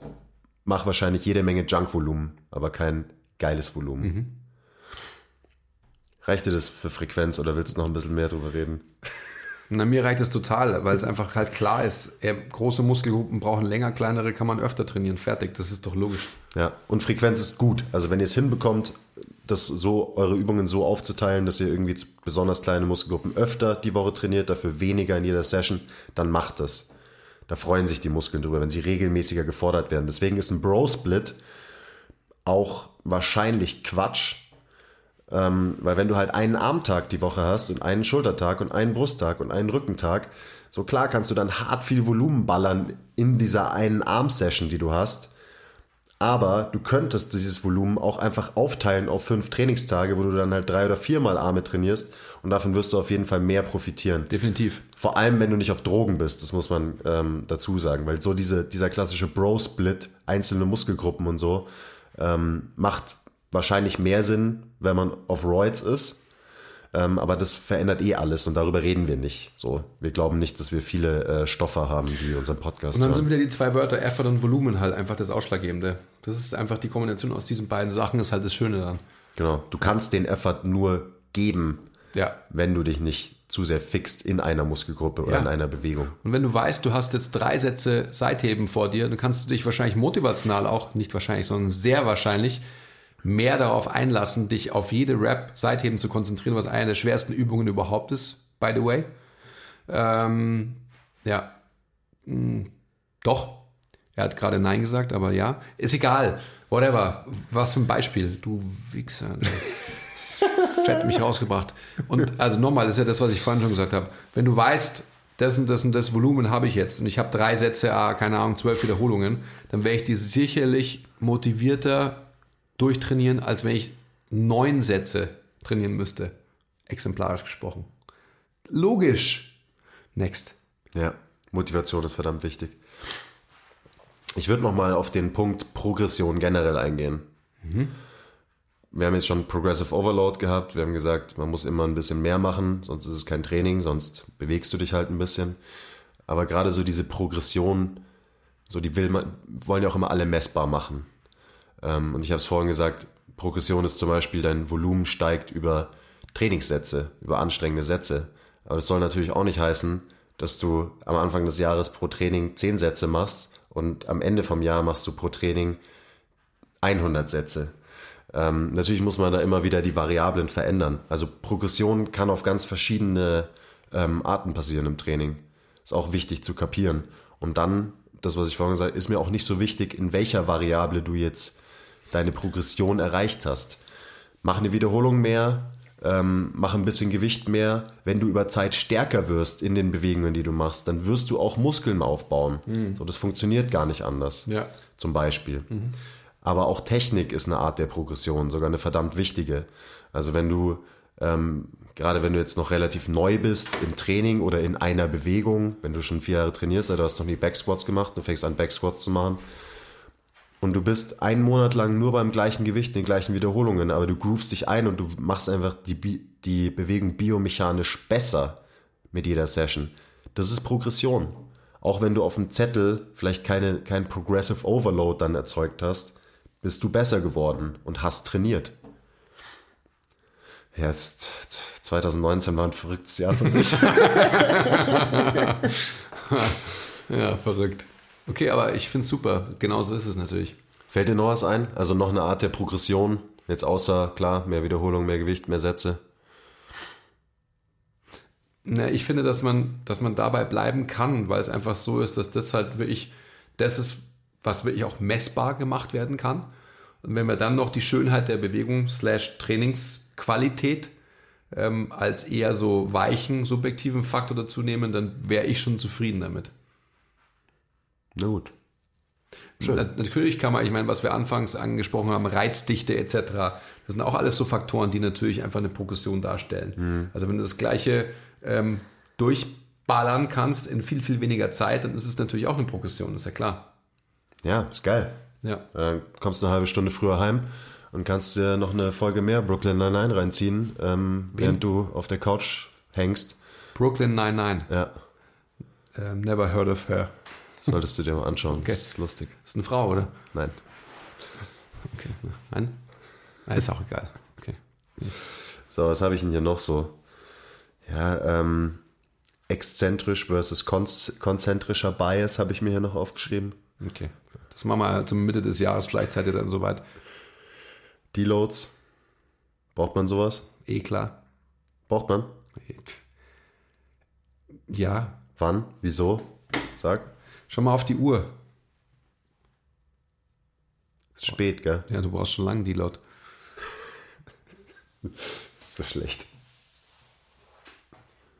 mache wahrscheinlich jede Menge Junk-Volumen, aber kein geiles Volumen. Reicht dir das für Frequenz oder willst du noch ein bisschen mehr drüber reden? Na, mir reicht es total, weil es einfach halt klar ist, große Muskelgruppen brauchen länger, kleinere kann man öfter trainieren. Fertig, das ist doch logisch. Ja, und Frequenz ist gut. Also wenn ihr es hinbekommt, das so, eure Übungen so aufzuteilen, dass ihr irgendwie besonders kleine Muskelgruppen öfter die Woche trainiert, dafür weniger in jeder Session, dann macht das. Da freuen sich die Muskeln drüber, wenn sie regelmäßiger gefordert werden. Deswegen ist ein Bro-Split auch wahrscheinlich Quatsch, ähm, weil wenn du halt einen Armtag die Woche hast und einen Schultertag und einen Brusttag und einen Rückentag, so klar kannst du dann hart viel Volumen ballern in dieser einen Arm-Session, die du hast. Aber du könntest dieses Volumen auch einfach aufteilen auf fünf Trainingstage, wo du dann halt drei oder viermal Arme trainierst und davon wirst du auf jeden Fall mehr profitieren. Definitiv. Vor allem, wenn du nicht auf Drogen bist, das muss man ähm, dazu sagen, weil so diese, dieser klassische Bro-Split, einzelne Muskelgruppen und so, ähm, macht wahrscheinlich mehr Sinn, wenn man auf Roids ist. Ähm, aber das verändert eh alles und darüber reden wir nicht. So, wir glauben nicht, dass wir viele äh, Stoffe haben, die unseren Podcast Und dann hören. sind wieder die zwei Wörter Effort und Volumen halt einfach das Ausschlaggebende. Das ist einfach die Kombination aus diesen beiden Sachen, ist halt das Schöne dann. Genau. Du kannst den Effort nur geben, Ja. wenn du dich nicht zu sehr fixt in einer Muskelgruppe oder Ja. in einer Bewegung. Und wenn du weißt, du hast jetzt drei Sätze Seitheben vor dir, dann kannst du dich wahrscheinlich motivational auch, nicht wahrscheinlich, sondern sehr wahrscheinlich, mehr darauf einlassen, dich auf jede Rap Seitheben zu konzentrieren, was eine der schwersten Übungen überhaupt ist, by the way. Ähm, ja. Hm, Doch. Er hat gerade Nein gesagt, aber ja. Ist egal. Whatever. Was für ein Beispiel. Du Wichser. Fett mich rausgebracht. Und also nochmal, das ist ja das, was ich vorhin schon gesagt habe. Wenn du weißt, das und das und das Volumen habe ich jetzt und ich habe drei Sätze, ah, keine Ahnung, zwölf Wiederholungen, dann wäre ich dir sicherlich motivierter durchtrainieren, als wenn ich neun Sätze trainieren müsste. Exemplarisch gesprochen. Logisch. Next. Ja, Motivation ist verdammt wichtig. Ich würde noch mal auf den Punkt Progression generell eingehen. Wir haben jetzt schon Progressive Overload gehabt. Wir haben gesagt, man muss immer ein bisschen mehr machen, sonst ist es kein Training, sonst bewegst du dich halt ein bisschen. Aber gerade so diese Progression, so die will man, wollen ja auch immer alle messbar machen. Ähm, und ich habe es vorhin gesagt, Progression ist zum Beispiel, dein Volumen steigt über Trainingssätze, über anstrengende Sätze. Aber das soll natürlich auch nicht heißen, dass du am Anfang des Jahres pro Training 10 Sätze machst und am Ende vom Jahr machst du pro Training 100 Sätze. Ähm, natürlich muss man da immer wieder die Variablen verändern. Also Progression kann auf ganz verschiedene ähm, Arten passieren im Training. Ist auch wichtig zu kapieren. Und dann, das, was ich vorhin gesagt habe, ist mir auch nicht so wichtig, in welcher Variable du jetzt deine Progression erreicht hast. Mach eine Wiederholung mehr, ähm, mach ein bisschen Gewicht mehr. Wenn du über Zeit stärker wirst in den Bewegungen, die du machst, dann wirst du auch Muskeln aufbauen. So, das funktioniert gar nicht anders. Ja. Zum Beispiel. Aber auch Technik ist eine Art der Progression, sogar eine verdammt wichtige. Also wenn du, ähm, gerade wenn du jetzt noch relativ neu bist im Training oder in einer Bewegung, wenn du schon vier Jahre trainierst, also du hast noch nie Backsquats gemacht, du fängst an Backsquats zu machen, und du bist einen Monat lang nur beim gleichen Gewicht, den gleichen Wiederholungen, aber du groovst dich ein und du machst einfach die, Bi- die Bewegung biomechanisch besser mit jeder Session. Das ist Progression. Auch wenn du auf dem Zettel vielleicht keine, kein Progressive Overload dann erzeugt hast, bist du besser geworden und hast trainiert. Ja, jetzt, 2019 war ein verrücktes Jahr für mich. Ja, verrückt. Okay, aber ich finde es super. Genauso ist es natürlich. Fällt dir noch was ein? Also noch eine Art der Progression? Jetzt außer, klar, mehr Wiederholung, mehr Gewicht, mehr Sätze. Na, ich finde, dass man, dass man dabei bleiben kann, weil es einfach so ist, dass das halt wirklich das ist, was wirklich auch messbar gemacht werden kann. Und wenn wir dann noch die Schönheit der Bewegung slash Trainingsqualität ähm, als eher so weichen, subjektiven Faktor dazu nehmen, dann wäre ich schon zufrieden damit. Na gut. Na, natürlich kann man, ich meine, was wir anfangs angesprochen haben, Reizdichte etc., das sind auch alles so Faktoren, die natürlich einfach eine Progression darstellen. Also wenn du das Gleiche ähm, durchballern kannst in viel, viel weniger Zeit, dann ist es natürlich auch eine Progression, ist ja klar. Ja, ist geil. Ja. Dann kommst du eine halbe Stunde früher heim und kannst dir noch eine Folge mehr Brooklyn Nine-Nine reinziehen, ähm, während du auf der Couch hängst. Brooklyn 99, Ja, ähm, never heard of her. Solltest du dir mal anschauen. Das ist lustig. Ist eine Frau, oder? Nein. Okay, nein? Nein, ist auch egal. Okay. So, was habe ich denn hier noch so? Ja, ähm, exzentrisch versus konz konzentrischer Bias habe ich mir hier noch aufgeschrieben. Okay. Das machen wir zum Mitte des Jahres, vielleicht seid ihr dann soweit. Deloads. Braucht man sowas? Eh klar. Braucht man? Ja, Wann? Wieso? Sag. Schau mal auf die Uhr. Ist spät, gell? Ja, du brauchst schon lange die laut. Ist so schlecht.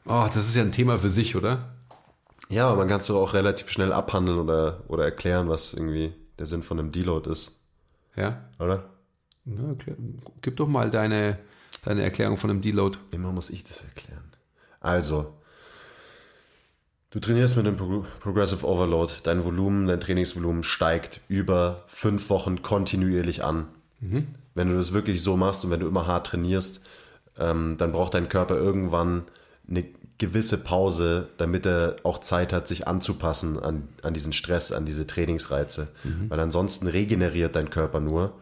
Oh, das ist ja ein Thema für sich, oder? Ja, aber man kann es doch auch relativ schnell abhandeln oder, oder erklären, was irgendwie der Sinn von einem Deload ist. Ja? oder? Na, Gib doch mal deine, deine Erklärung von einem Deload. Immer muss ich das erklären. Also, du trainierst mit dem Pro Progressive Overload. Dein Volumen, dein Trainingsvolumen steigt über fünf Wochen kontinuierlich an. Wenn du das wirklich so machst und wenn du immer hart trainierst, ähm, dann braucht dein Körper irgendwann eine gewisse Pause, damit er auch Zeit hat, sich anzupassen an, an diesen Stress, an diese Trainingsreize. Weil ansonsten regeneriert dein Körper nur,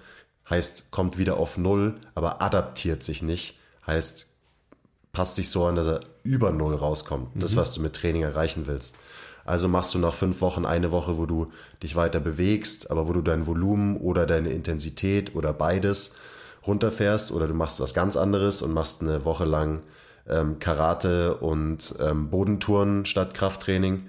heißt, kommt wieder auf Null, aber adaptiert sich nicht, heißt, passt sich so an, dass er über Null rauskommt. Das, was du mit Training erreichen willst. Also machst du nach fünf Wochen eine Woche, wo du dich weiter bewegst, aber wo du dein Volumen oder deine Intensität oder beides runterfährst oder du machst was ganz anderes und machst eine Woche lang ähm, Karate und ähm, Bodentouren statt Krafttraining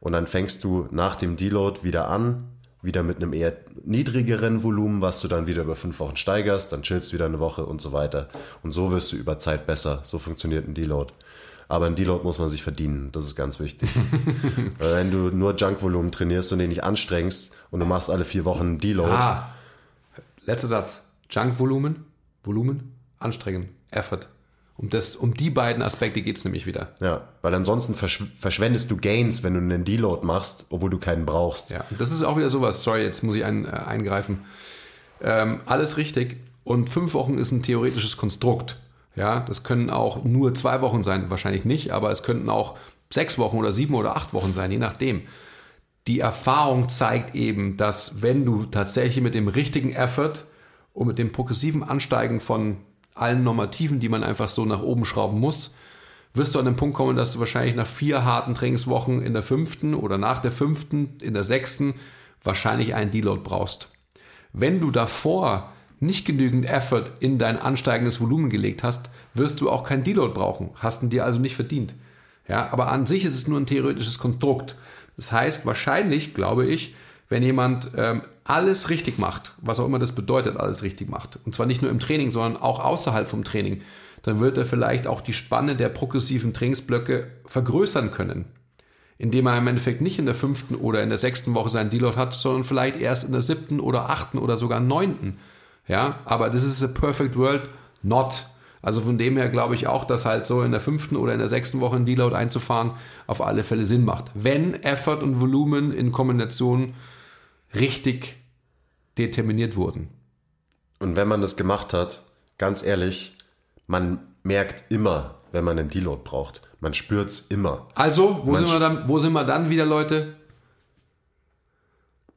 und dann fängst du nach dem Deload wieder an, wieder mit einem eher niedrigeren Volumen, was du dann wieder über fünf Wochen steigerst, dann chillst wieder eine Woche und so weiter. Und so wirst du über Zeit besser. So funktioniert ein Deload. Aber ein Deload muss man sich verdienen, das ist ganz wichtig. Weil wenn du nur Junkvolumen trainierst und den nicht anstrengst und du machst alle vier Wochen einen Deload, Ah, letzter Satz. Junk-Volumen, Volumen, anstrengen, Effort. Um, das, um die beiden Aspekte geht es nämlich wieder. ja, weil ansonsten verschw verschwendest du Gains, wenn du einen Deload machst, obwohl du keinen brauchst. Ja, und das ist auch wieder sowas. Sorry, jetzt muss ich ein, äh, eingreifen. Ähm, alles richtig. Und fünf Wochen ist ein theoretisches Konstrukt. Ja, das können auch nur zwei Wochen sein, wahrscheinlich nicht, aber es könnten auch sechs Wochen oder sieben oder acht Wochen sein, je nachdem. Die Erfahrung zeigt eben, dass wenn du tatsächlich mit dem richtigen Effort und mit dem progressiven Ansteigen von allen Normativen, die man einfach so nach oben schrauben muss, wirst du an den Punkt kommen, dass du wahrscheinlich nach vier harten Trainingswochen in der fünften oder nach der fünften, in der sechsten wahrscheinlich einen Deload brauchst. Wenn du davor nicht genügend Effort in dein ansteigendes Volumen gelegt hast, wirst du auch keinen Deload brauchen. Hast ihn dir also nicht verdient. Ja, aber an sich ist es nur ein theoretisches Konstrukt. Das heißt, wahrscheinlich, glaube ich, wenn jemand ähm, alles richtig macht, was auch immer das bedeutet, alles richtig macht, und zwar nicht nur im Training, sondern auch außerhalb vom Training, dann wird er vielleicht auch die Spanne der progressiven Trainingsblöcke vergrößern können. Indem er im Endeffekt nicht in der fünften oder in der sechsten Woche seinen Deload hat, sondern vielleicht erst in der siebten oder achten oder sogar neunten. Ja, aber das ist a perfect world not. Also von dem her glaube ich auch, dass halt so in der fünften oder in der sechsten Woche ein Deload einzufahren auf alle Fälle Sinn macht. Wenn Effort und Volumen in Kombination richtig determiniert wurden. Und wenn man das gemacht hat, ganz ehrlich, man merkt immer, wenn man einen Deload braucht. Man spürt es immer. Also, wo sind, wir dann, wo sind wir dann wieder, Leute?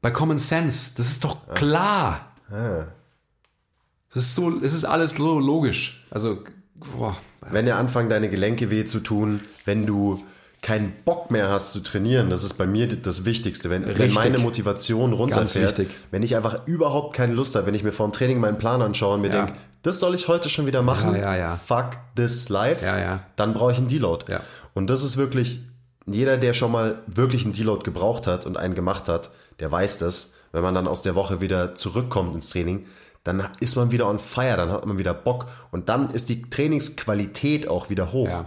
Bei Common Sense. Das ist doch klar. Das ist so, es ist alles so logisch. Also, boah. Wenn dir anfangen, deine Gelenke weh zu tun, wenn du keinen Bock mehr hast zu trainieren, das ist bei mir das Wichtigste. Wenn, wenn meine Motivation runterfährt, wenn ich einfach überhaupt keine Lust habe, wenn ich mir vor dem Training meinen Plan anschaue und mir Ja. denke, das soll ich heute schon wieder machen, Ja, ja, fuck this life, Ja, ja. dann brauche ich einen Deload. Und das ist wirklich, jeder, der schon mal wirklich einen Deload gebraucht hat und einen gemacht hat, der weiß das. Wenn man dann aus der Woche wieder zurückkommt ins Training, dann ist man wieder on fire, dann hat man wieder Bock und dann ist die Trainingsqualität auch wieder hoch, Ja.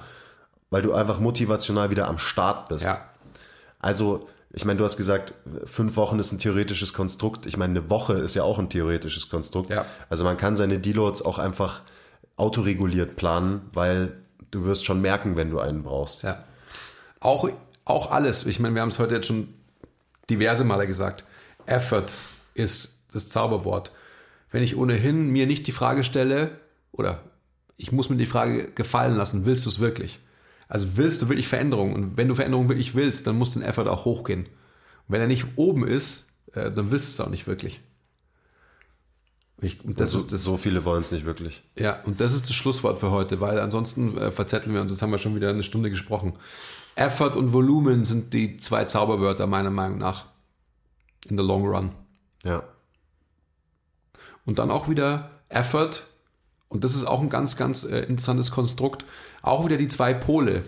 Weil du einfach motivational wieder am Start bist. Ja. Also, ich meine, du hast gesagt, fünf Wochen ist ein theoretisches Konstrukt. Ich meine, eine Woche ist ja auch ein theoretisches Konstrukt. Ja. Also man kann seine Deloads auch einfach autoreguliert planen, weil du wirst schon merken, wenn du einen brauchst. Ja. Auch, auch alles. Ich meine, wir haben es heute jetzt schon diverse Male gesagt. Effort ist das Zauberwort. Wenn ich ohnehin mir nicht die Frage stelle, oder ich muss mir die Frage gefallen lassen, willst du es wirklich? Also willst du wirklich Veränderung? Und wenn du Veränderung wirklich willst, dann muss dein Effort auch hochgehen. Und wenn er nicht oben ist, äh, dann willst du es auch nicht wirklich. Ich, und das so, ist das, so viele wollen es nicht wirklich. ja, und das ist das Schlusswort für heute, weil ansonsten äh, verzetteln wir uns, das haben wir schon wieder eine Stunde gesprochen. Effort und Volumen sind die zwei Zauberwörter meiner Meinung nach in the long run. Ja. Und dann auch wieder Effort, und das ist auch ein ganz, ganz äh, interessantes Konstrukt, auch wieder die zwei Pole.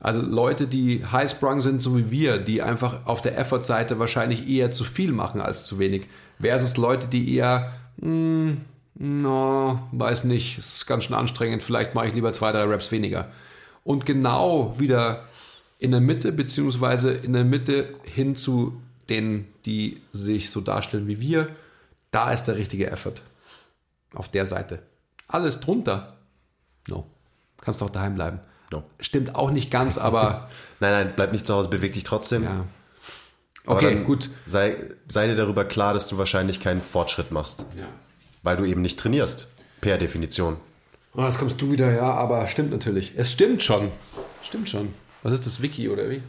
Also Leute, die highsprung sind, so wie wir, die einfach auf der Effort-Seite wahrscheinlich eher zu viel machen als zu wenig, versus Leute, die eher, hm, no, weiß nicht, ist ganz schön anstrengend, vielleicht mache ich lieber zwei, drei Reps weniger. Und genau wieder in der Mitte, beziehungsweise in der Mitte hin zu denen, die sich so darstellen wie wir, Da ist der richtige Effort. Auf der Seite. Alles drunter. No. Kannst doch daheim bleiben. No. Stimmt auch nicht ganz, aber Nein, nein, bleib nicht zu Hause, beweg dich trotzdem. ja. Okay, gut. Sei, sei dir darüber klar, dass du wahrscheinlich keinen Fortschritt machst, Ja. weil du eben nicht trainierst, per Definition. Oh, jetzt kommst du wieder, ja, aber stimmt natürlich. Es stimmt schon. Stimmt schon. Was ist das, Wiki oder wie?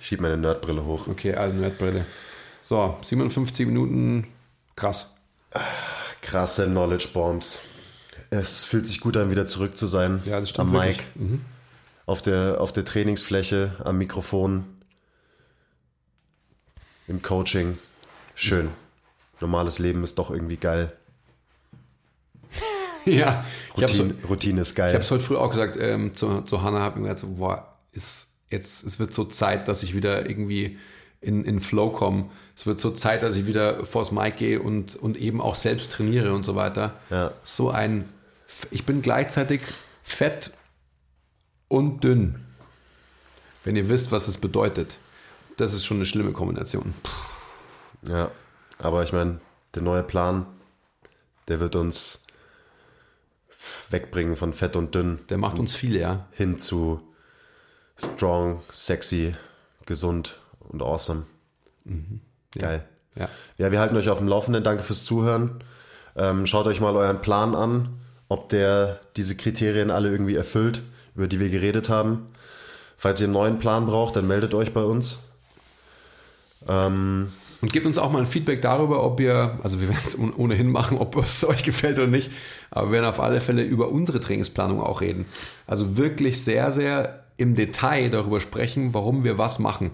Ich schieb meine Nerdbrille hoch. Okay, also Nerdbrille. So, 57 Minuten. Krass. Krasse Knowledge Bombs. Es fühlt sich gut an, wieder zurück zu sein. Ja, das stimmt Am. Mic, auf, der, auf der Trainingsfläche, am Mikrofon, im Coaching. Schön. Normales Leben ist doch irgendwie geil. Ja, ich habe Routine, Routine ist geil. es heute früh auch gesagt ähm, zu, zu Hannah, habe ich mir gesagt, so, boah, ist jetzt, es wird so Zeit, dass ich wieder irgendwie in, in Flow komme. Es wird so Zeit, dass ich wieder vors Mic gehe und, und eben auch selbst trainiere und so weiter. Ja. So ein, ich bin gleichzeitig fett und dünn. Wenn ihr wisst, was es bedeutet. Das ist schon eine schlimme Kombination. Ja, aber ich meine, der neue Plan, der wird uns wegbringen von fett und dünn Der macht uns viel, ja. hin zu strong, sexy, gesund und awesome. Geil. Ja. Ja, wir halten euch auf dem Laufenden. Danke fürs Zuhören. Ähm, schaut euch mal euren Plan an, ob der diese Kriterien alle irgendwie erfüllt, über die wir geredet haben. Falls ihr einen neuen Plan braucht, dann meldet euch bei uns. Ähm, Und gebt uns auch mal ein Feedback darüber, ob ihr, also wir werden es ohn- ohnehin machen, ob es euch gefällt oder nicht, aber wir werden auf alle Fälle über unsere Trainingsplanung auch reden. Also wirklich sehr, sehr im Detail darüber sprechen, warum wir was machen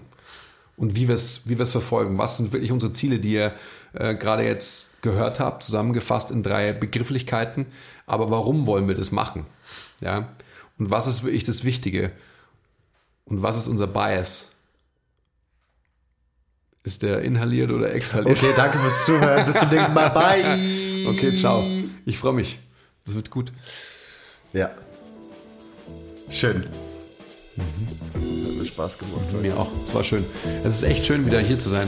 und wie wir es wie es verfolgen. Was sind wirklich unsere Ziele, die ihr äh, gerade jetzt gehört habt, zusammengefasst in drei Begrifflichkeiten. Aber warum wollen wir das machen? Ja. Und was ist wirklich das Wichtige? Und was ist unser Bias? Ist der inhaliert oder exhaliert? okay, danke fürs Zuhören. Bis zum nächsten Mal. Bye. Okay, ciao. Ich freue mich. Das wird gut. Ja. Schön. Mir Spaß gemacht. Mir auch. Es war schön. Es ist echt schön, wieder hier zu sein.